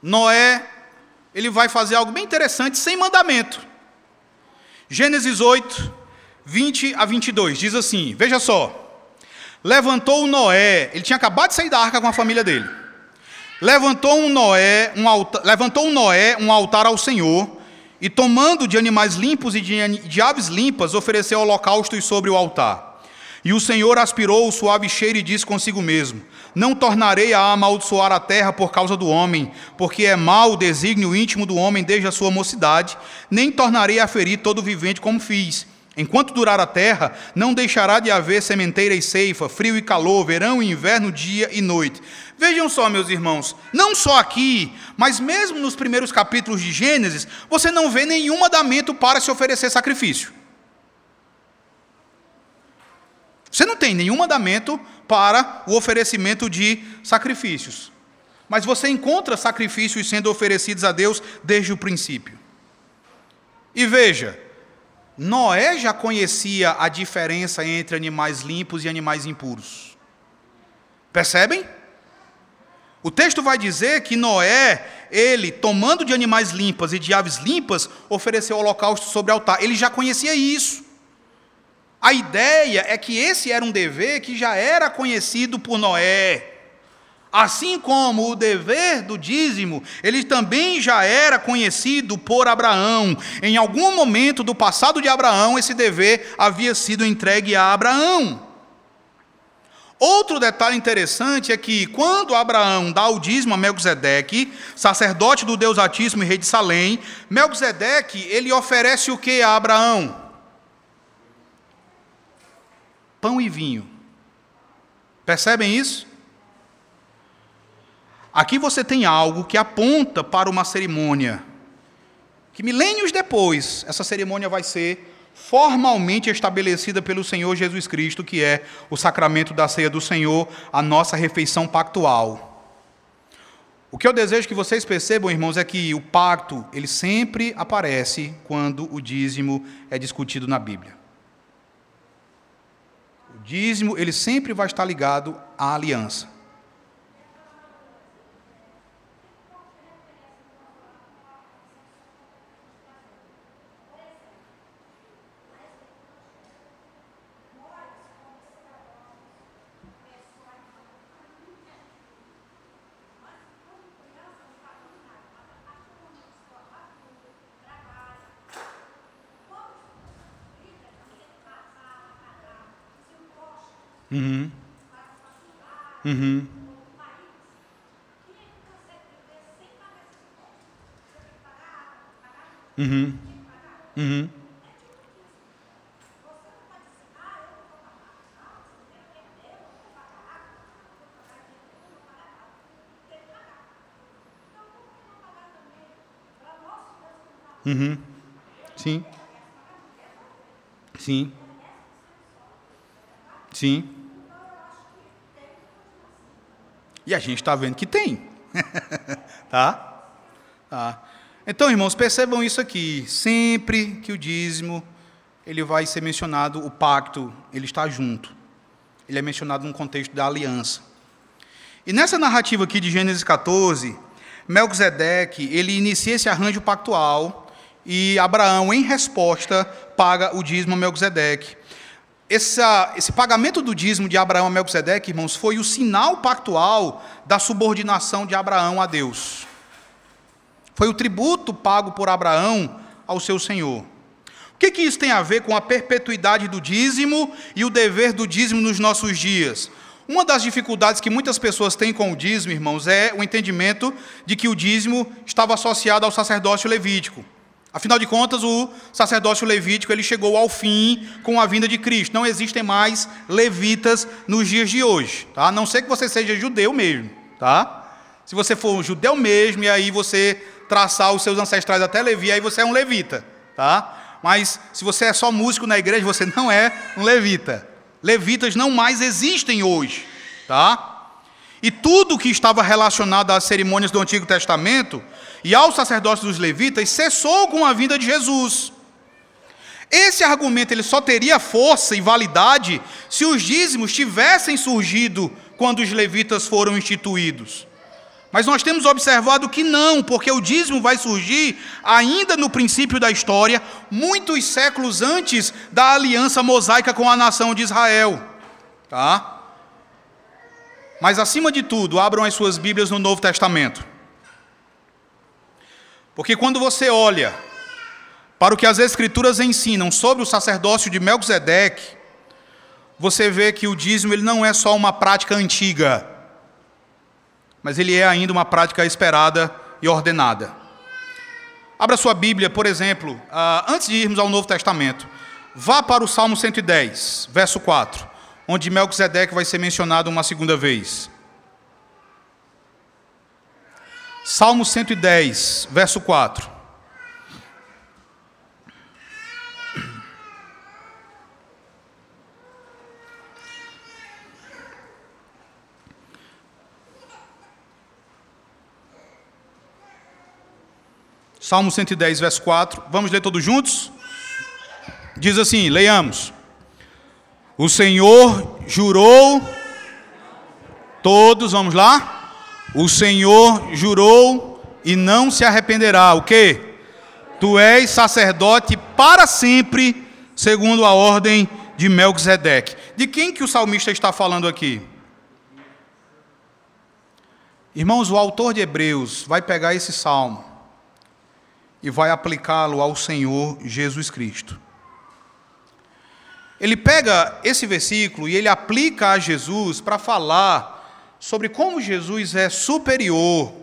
Noé, ele vai fazer algo bem interessante sem mandamento. Gênesis 8, 20 a 22, diz assim: Veja só. Levantou Noé, ele tinha acabado de sair da arca com a família dele. Levantou um Noé, um altar, levantou um Noé um altar ao Senhor, e tomando de animais limpos e de, de aves limpas, ofereceu holocaustos sobre o altar. E o Senhor aspirou o suave cheiro e disse consigo mesmo: Não tornarei a amaldiçoar a terra por causa do homem, porque é mau o desígnio íntimo do homem desde a sua mocidade, nem tornarei a ferir todo vivente como fiz. Enquanto durar a terra, não deixará de haver sementeira e ceifa, frio e calor, verão e inverno, dia e noite. Vejam só, meus irmãos, não só aqui, mas mesmo nos primeiros capítulos de Gênesis, você não vê nenhum mandamento para se oferecer sacrifício. Você não tem nenhum mandamento para o oferecimento de sacrifícios. Mas você encontra sacrifícios sendo oferecidos a Deus desde o princípio. E veja, Noé já conhecia a diferença entre animais limpos e animais impuros. Percebem? O texto vai dizer que Noé, ele, tomando de animais limpas e de aves limpas, ofereceu holocausto sobre altar. Ele já conhecia isso. A ideia é que esse era um dever que já era conhecido por Noé. Assim como o dever do dízimo, ele também já era conhecido por Abraão. Em algum momento do passado de Abraão, esse dever havia sido entregue a Abraão. Outro detalhe interessante é que quando Abraão dá o dízimo a Melquisedeque, sacerdote do Deus Altíssimo e rei de Salém, Melquisedeque, ele oferece o que a Abraão? Pão e vinho. Percebem isso? Aqui você tem algo que aponta para uma cerimônia, que milênios depois, essa cerimônia vai ser formalmente estabelecida pelo Senhor Jesus Cristo, que é o sacramento da ceia do Senhor, a nossa refeição pactual. O que eu desejo que vocês percebam, irmãos, é que o pacto, ele sempre aparece quando o dízimo é discutido na Bíblia dízimo, ele sempre vai estar ligado à aliança. Uhum. Uhum. Uhum. Uhum. Uhum. Sim. Sim. Sim. E a gente está vendo que tem. tá? tá? Então, irmãos, percebam isso aqui. Sempre que o dízimo ele vai ser mencionado, o pacto, ele está junto. Ele é mencionado no contexto da aliança. E nessa narrativa aqui de Gênesis 14, Melquisedeque, ele inicia esse arranjo pactual e Abraão, em resposta, paga o dízimo a Melquisedeque. Essa, esse pagamento do dízimo de Abraão a Melquisedeque, irmãos, foi o sinal pactual da subordinação de Abraão a Deus. Foi o tributo pago por Abraão ao seu Senhor. O que, que isso tem a ver com a perpetuidade do dízimo e o dever do dízimo nos nossos dias? Uma das dificuldades que muitas pessoas têm com o dízimo, irmãos, é o entendimento de que o dízimo estava associado ao sacerdócio levítico. Afinal de contas, o sacerdócio levítico ele chegou ao fim com a vinda de Cristo. Não existem mais levitas nos dias de hoje, tá? A não ser que você seja judeu mesmo, tá? Se você for um judeu mesmo e aí você traçar os seus ancestrais até Levi, aí você é um levita, tá? Mas se você é só músico na igreja, você não é um levita. Levitas não mais existem hoje, tá? E tudo que estava relacionado às cerimônias do Antigo Testamento e ao sacerdócio dos levitas cessou com a vinda de Jesus. Esse argumento ele só teria força e validade se os dízimos tivessem surgido quando os levitas foram instituídos. Mas nós temos observado que não, porque o dízimo vai surgir ainda no princípio da história, muitos séculos antes da aliança mosaica com a nação de Israel. Tá? Mas acima de tudo, abram as suas Bíblias no Novo Testamento. Porque quando você olha para o que as Escrituras ensinam sobre o sacerdócio de Melquisedeque, você vê que o dízimo ele não é só uma prática antiga mas ele é ainda uma prática esperada e ordenada. Abra sua Bíblia, por exemplo, ah, antes de irmos ao Novo Testamento, vá para o Salmo 110, verso 4, onde Melquisedeque vai ser mencionado uma segunda vez. Salmo 110, verso 4. Salmo 110, verso 4. Vamos ler todos juntos? Diz assim: leiamos. O Senhor jurou, todos, vamos lá? O Senhor jurou e não se arrependerá. O que? Tu és sacerdote para sempre, segundo a ordem de Melquisedeque. De quem que o salmista está falando aqui? Irmãos, o autor de Hebreus vai pegar esse salmo e vai aplicá-lo ao Senhor Jesus Cristo. Ele pega esse versículo e ele aplica a Jesus para falar sobre como Jesus é superior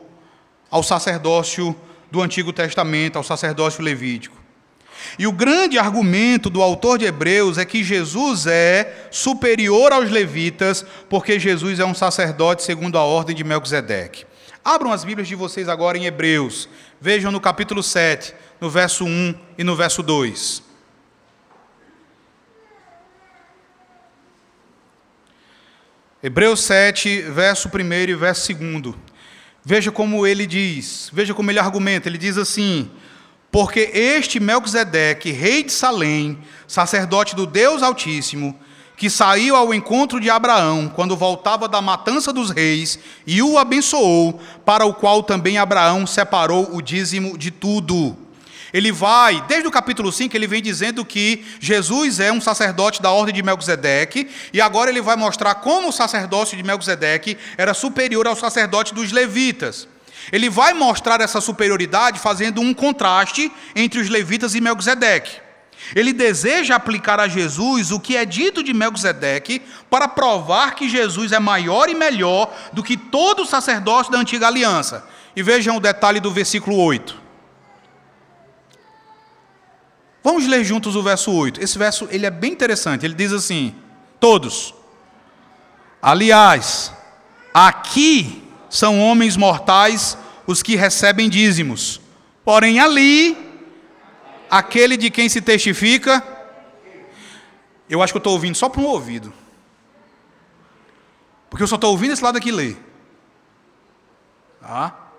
ao sacerdócio do Antigo Testamento, ao sacerdócio levítico. E o grande argumento do autor de Hebreus é que Jesus é superior aos levitas, porque Jesus é um sacerdote segundo a ordem de Melquisedeque. Abram as Bíblias de vocês agora em Hebreus. Vejam no capítulo 7, no verso 1 e no verso 2. Hebreus 7, verso 1 e verso 2. Veja como ele diz, veja como ele argumenta. Ele diz assim: Porque este Melquisedeque, rei de Salém, sacerdote do Deus Altíssimo, que saiu ao encontro de Abraão quando voltava da matança dos reis e o abençoou, para o qual também Abraão separou o dízimo de tudo. Ele vai, desde o capítulo 5, ele vem dizendo que Jesus é um sacerdote da ordem de Melquisedeque, e agora ele vai mostrar como o sacerdócio de Melquisedeque era superior ao sacerdote dos levitas. Ele vai mostrar essa superioridade fazendo um contraste entre os levitas e Melquisedeque. Ele deseja aplicar a Jesus o que é dito de Melquisedeque para provar que Jesus é maior e melhor do que todo o sacerdócio da antiga aliança. E vejam o detalhe do versículo 8. Vamos ler juntos o verso 8. Esse verso ele é bem interessante. Ele diz assim: Todos. Aliás, aqui são homens mortais os que recebem dízimos. Porém, ali aquele de quem se testifica. Eu acho que eu estou ouvindo só para um ouvido. Porque eu só estou ouvindo esse lado aqui ler. Tá?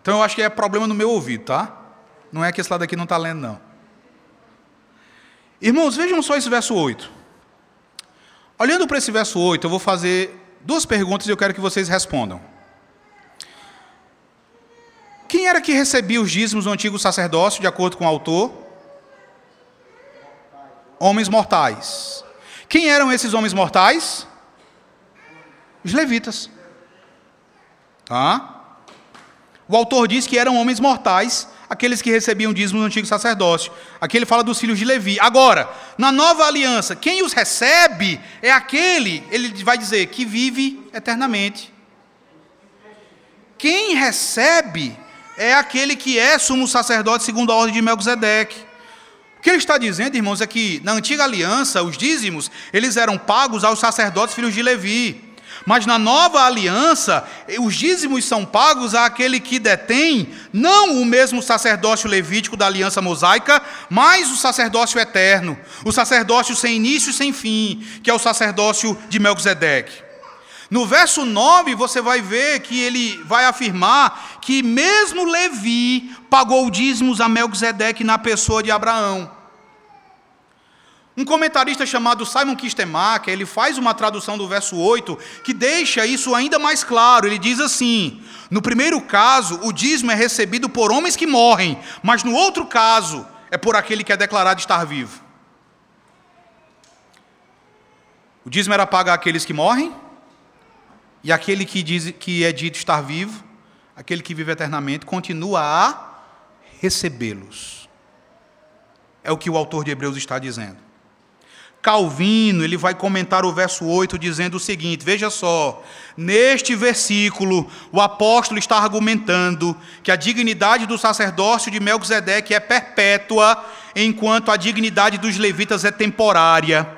Então eu acho que é problema no meu ouvido, tá? Não é que esse lado aqui não está lendo, não. Irmãos, vejam só esse verso 8. Olhando para esse verso 8, eu vou fazer duas perguntas e eu quero que vocês respondam. Quem era que recebia os dízimos do antigo sacerdócio, de acordo com o autor? Homens mortais. Quem eram esses homens mortais? Os levitas. Tá? O autor diz que eram homens mortais aqueles que recebiam dízimo no antigo sacerdócio. Aqui ele fala dos filhos de Levi. Agora, na nova aliança, quem os recebe é aquele, ele vai dizer, que vive eternamente. Quem recebe é aquele que é sumo sacerdote segundo a ordem de Melquisedeque. O que ele está dizendo, irmãos, é que na antiga aliança, os dízimos, eles eram pagos aos sacerdotes filhos de Levi. Mas na nova aliança, os dízimos são pagos àquele que detém não o mesmo sacerdócio levítico da aliança mosaica, mas o sacerdócio eterno, o sacerdócio sem início e sem fim, que é o sacerdócio de Melquisedeque. No verso 9, você vai ver que ele vai afirmar que mesmo Levi pagou dízimos a Melquisedeque na pessoa de Abraão. Um comentarista chamado Simon Kistemacher, ele faz uma tradução do verso 8 que deixa isso ainda mais claro. Ele diz assim: No primeiro caso, o dízimo é recebido por homens que morrem, mas no outro caso, é por aquele que é declarado estar vivo. O dízimo era pago àqueles que morrem, e aquele que, diz, que é dito estar vivo, aquele que vive eternamente, continua a recebê-los. É o que o autor de Hebreus está dizendo. Calvino, ele vai comentar o verso 8 dizendo o seguinte: veja só, neste versículo, o apóstolo está argumentando que a dignidade do sacerdócio de Melquisedeque é perpétua, enquanto a dignidade dos levitas é temporária.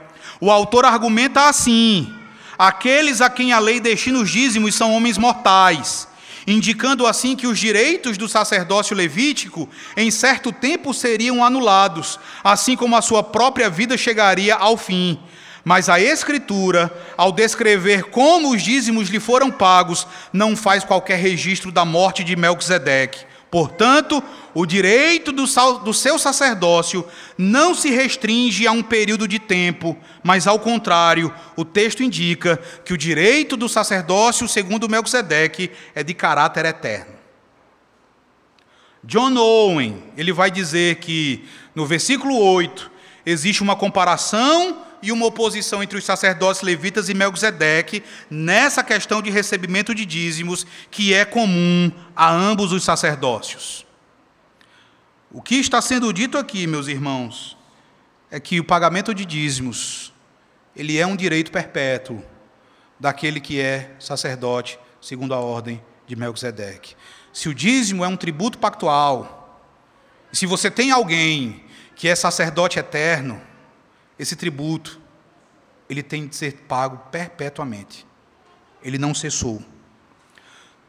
O autor argumenta assim: aqueles a quem a lei destina os dízimos são homens mortais indicando assim que os direitos do sacerdócio levítico em certo tempo seriam anulados, assim como a sua própria vida chegaria ao fim. Mas a Escritura, ao descrever como os dízimos lhe foram pagos, não faz qualquer registro da morte de Melquisedeque. Portanto, o direito do, do, seu sacerdócio não se restringe a um período de tempo, mas ao contrário, o texto indica que o direito do sacerdócio, segundo Melquisedeque, é de caráter eterno. John Owen, ele vai dizer que no versículo 8 existe uma comparação e uma oposição entre os sacerdotes levitas e Melquisedeque nessa questão de recebimento de dízimos que é comum a ambos os sacerdócios. O que está sendo dito aqui, meus irmãos, é que o pagamento de dízimos, ele é um direito perpétuo daquele que é sacerdote segundo a ordem de Melquisedeque. Se o dízimo é um tributo pactual, se você tem alguém que é sacerdote eterno, esse tributo, ele tem de ser pago perpetuamente. Ele não cessou.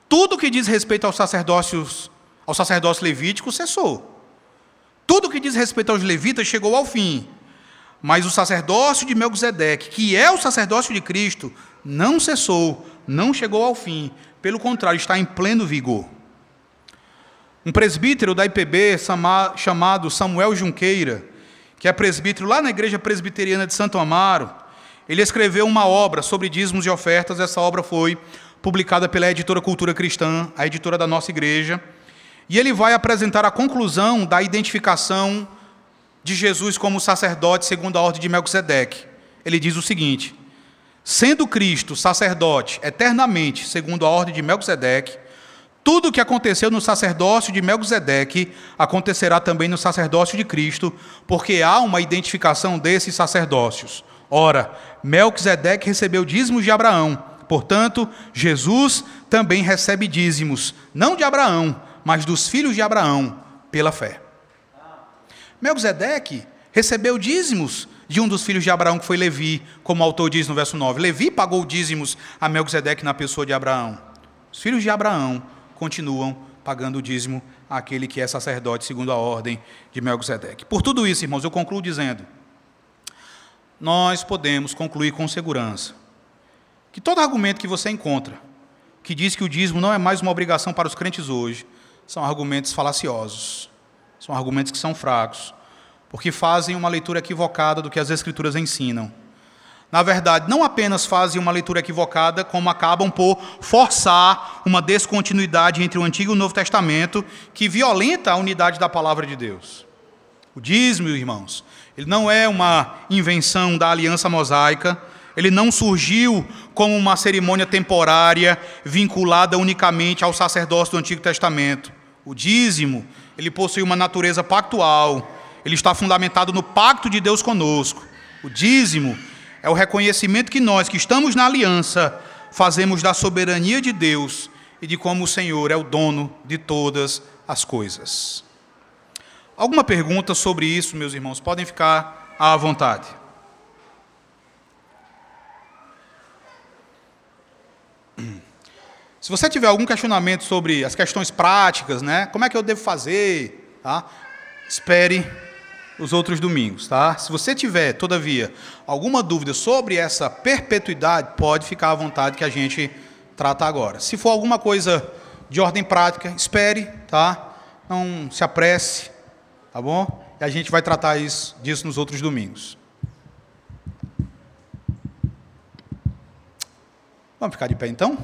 Tudo que diz respeito aos sacerdócios, ao sacerdócio levítico cessou. Tudo que diz respeito aos levitas chegou ao fim. Mas o sacerdócio de Melquisedeque, que é o sacerdócio de Cristo, não cessou, não chegou ao fim. Pelo contrário, está em pleno vigor. Um presbítero da IPB chamado Samuel Junqueira, que é presbítero lá na igreja presbiteriana de Santo Amaro, ele escreveu uma obra sobre dízimos e ofertas. Essa obra foi publicada pela editora Cultura Cristã, a editora da nossa igreja. E ele vai apresentar a conclusão da identificação de Jesus como sacerdote segundo a ordem de Melquisedeque. Ele diz o seguinte: Sendo Cristo sacerdote eternamente segundo a ordem de Melquisedeque, tudo o que aconteceu no sacerdócio de Melquisedeque acontecerá também no sacerdócio de Cristo, porque há uma identificação desses sacerdócios. Ora, Melquisedeque recebeu dízimos de Abraão, portanto, Jesus também recebe dízimos, não de Abraão, mas dos filhos de Abraão, pela fé. Melquisedeque recebeu dízimos de um dos filhos de Abraão, que foi Levi, como o autor diz no verso 9. Levi pagou dízimos a Melquisedeque na pessoa de Abraão. Os filhos de Abraão continuam pagando o dízimo àquele que é sacerdote segundo a ordem de Melquisedeque. Por tudo isso, irmãos, eu concluo dizendo: nós podemos concluir com segurança que todo argumento que você encontra que diz que o dízimo não é mais uma obrigação para os crentes hoje, são argumentos falaciosos, são argumentos que são fracos, porque fazem uma leitura equivocada do que as Escrituras ensinam na verdade, não apenas fazem uma leitura equivocada, como acabam por forçar uma descontinuidade entre o Antigo e o Novo Testamento, que violenta a unidade da palavra de Deus. O dízimo, irmãos, ele não é uma invenção da aliança mosaica, ele não surgiu como uma cerimônia temporária vinculada unicamente ao sacerdócio do Antigo Testamento. O dízimo, ele possui uma natureza pactual, ele está fundamentado no pacto de Deus conosco. O dízimo é o reconhecimento que nós, que estamos na aliança, fazemos da soberania de Deus e de como o Senhor é o dono de todas as coisas. Alguma pergunta sobre isso, meus irmãos? Podem ficar à vontade. Se você tiver algum questionamento sobre as questões práticas, né? Como é que eu devo fazer? Tá? Espere os outros domingos, tá? Se você tiver, todavia, alguma dúvida sobre essa perpetuidade, pode ficar à vontade que a gente trata agora. Se for alguma coisa de ordem prática, espere, tá? Não se apresse, tá bom? E a gente vai tratar isso, disso nos outros domingos. Vamos ficar de pé então?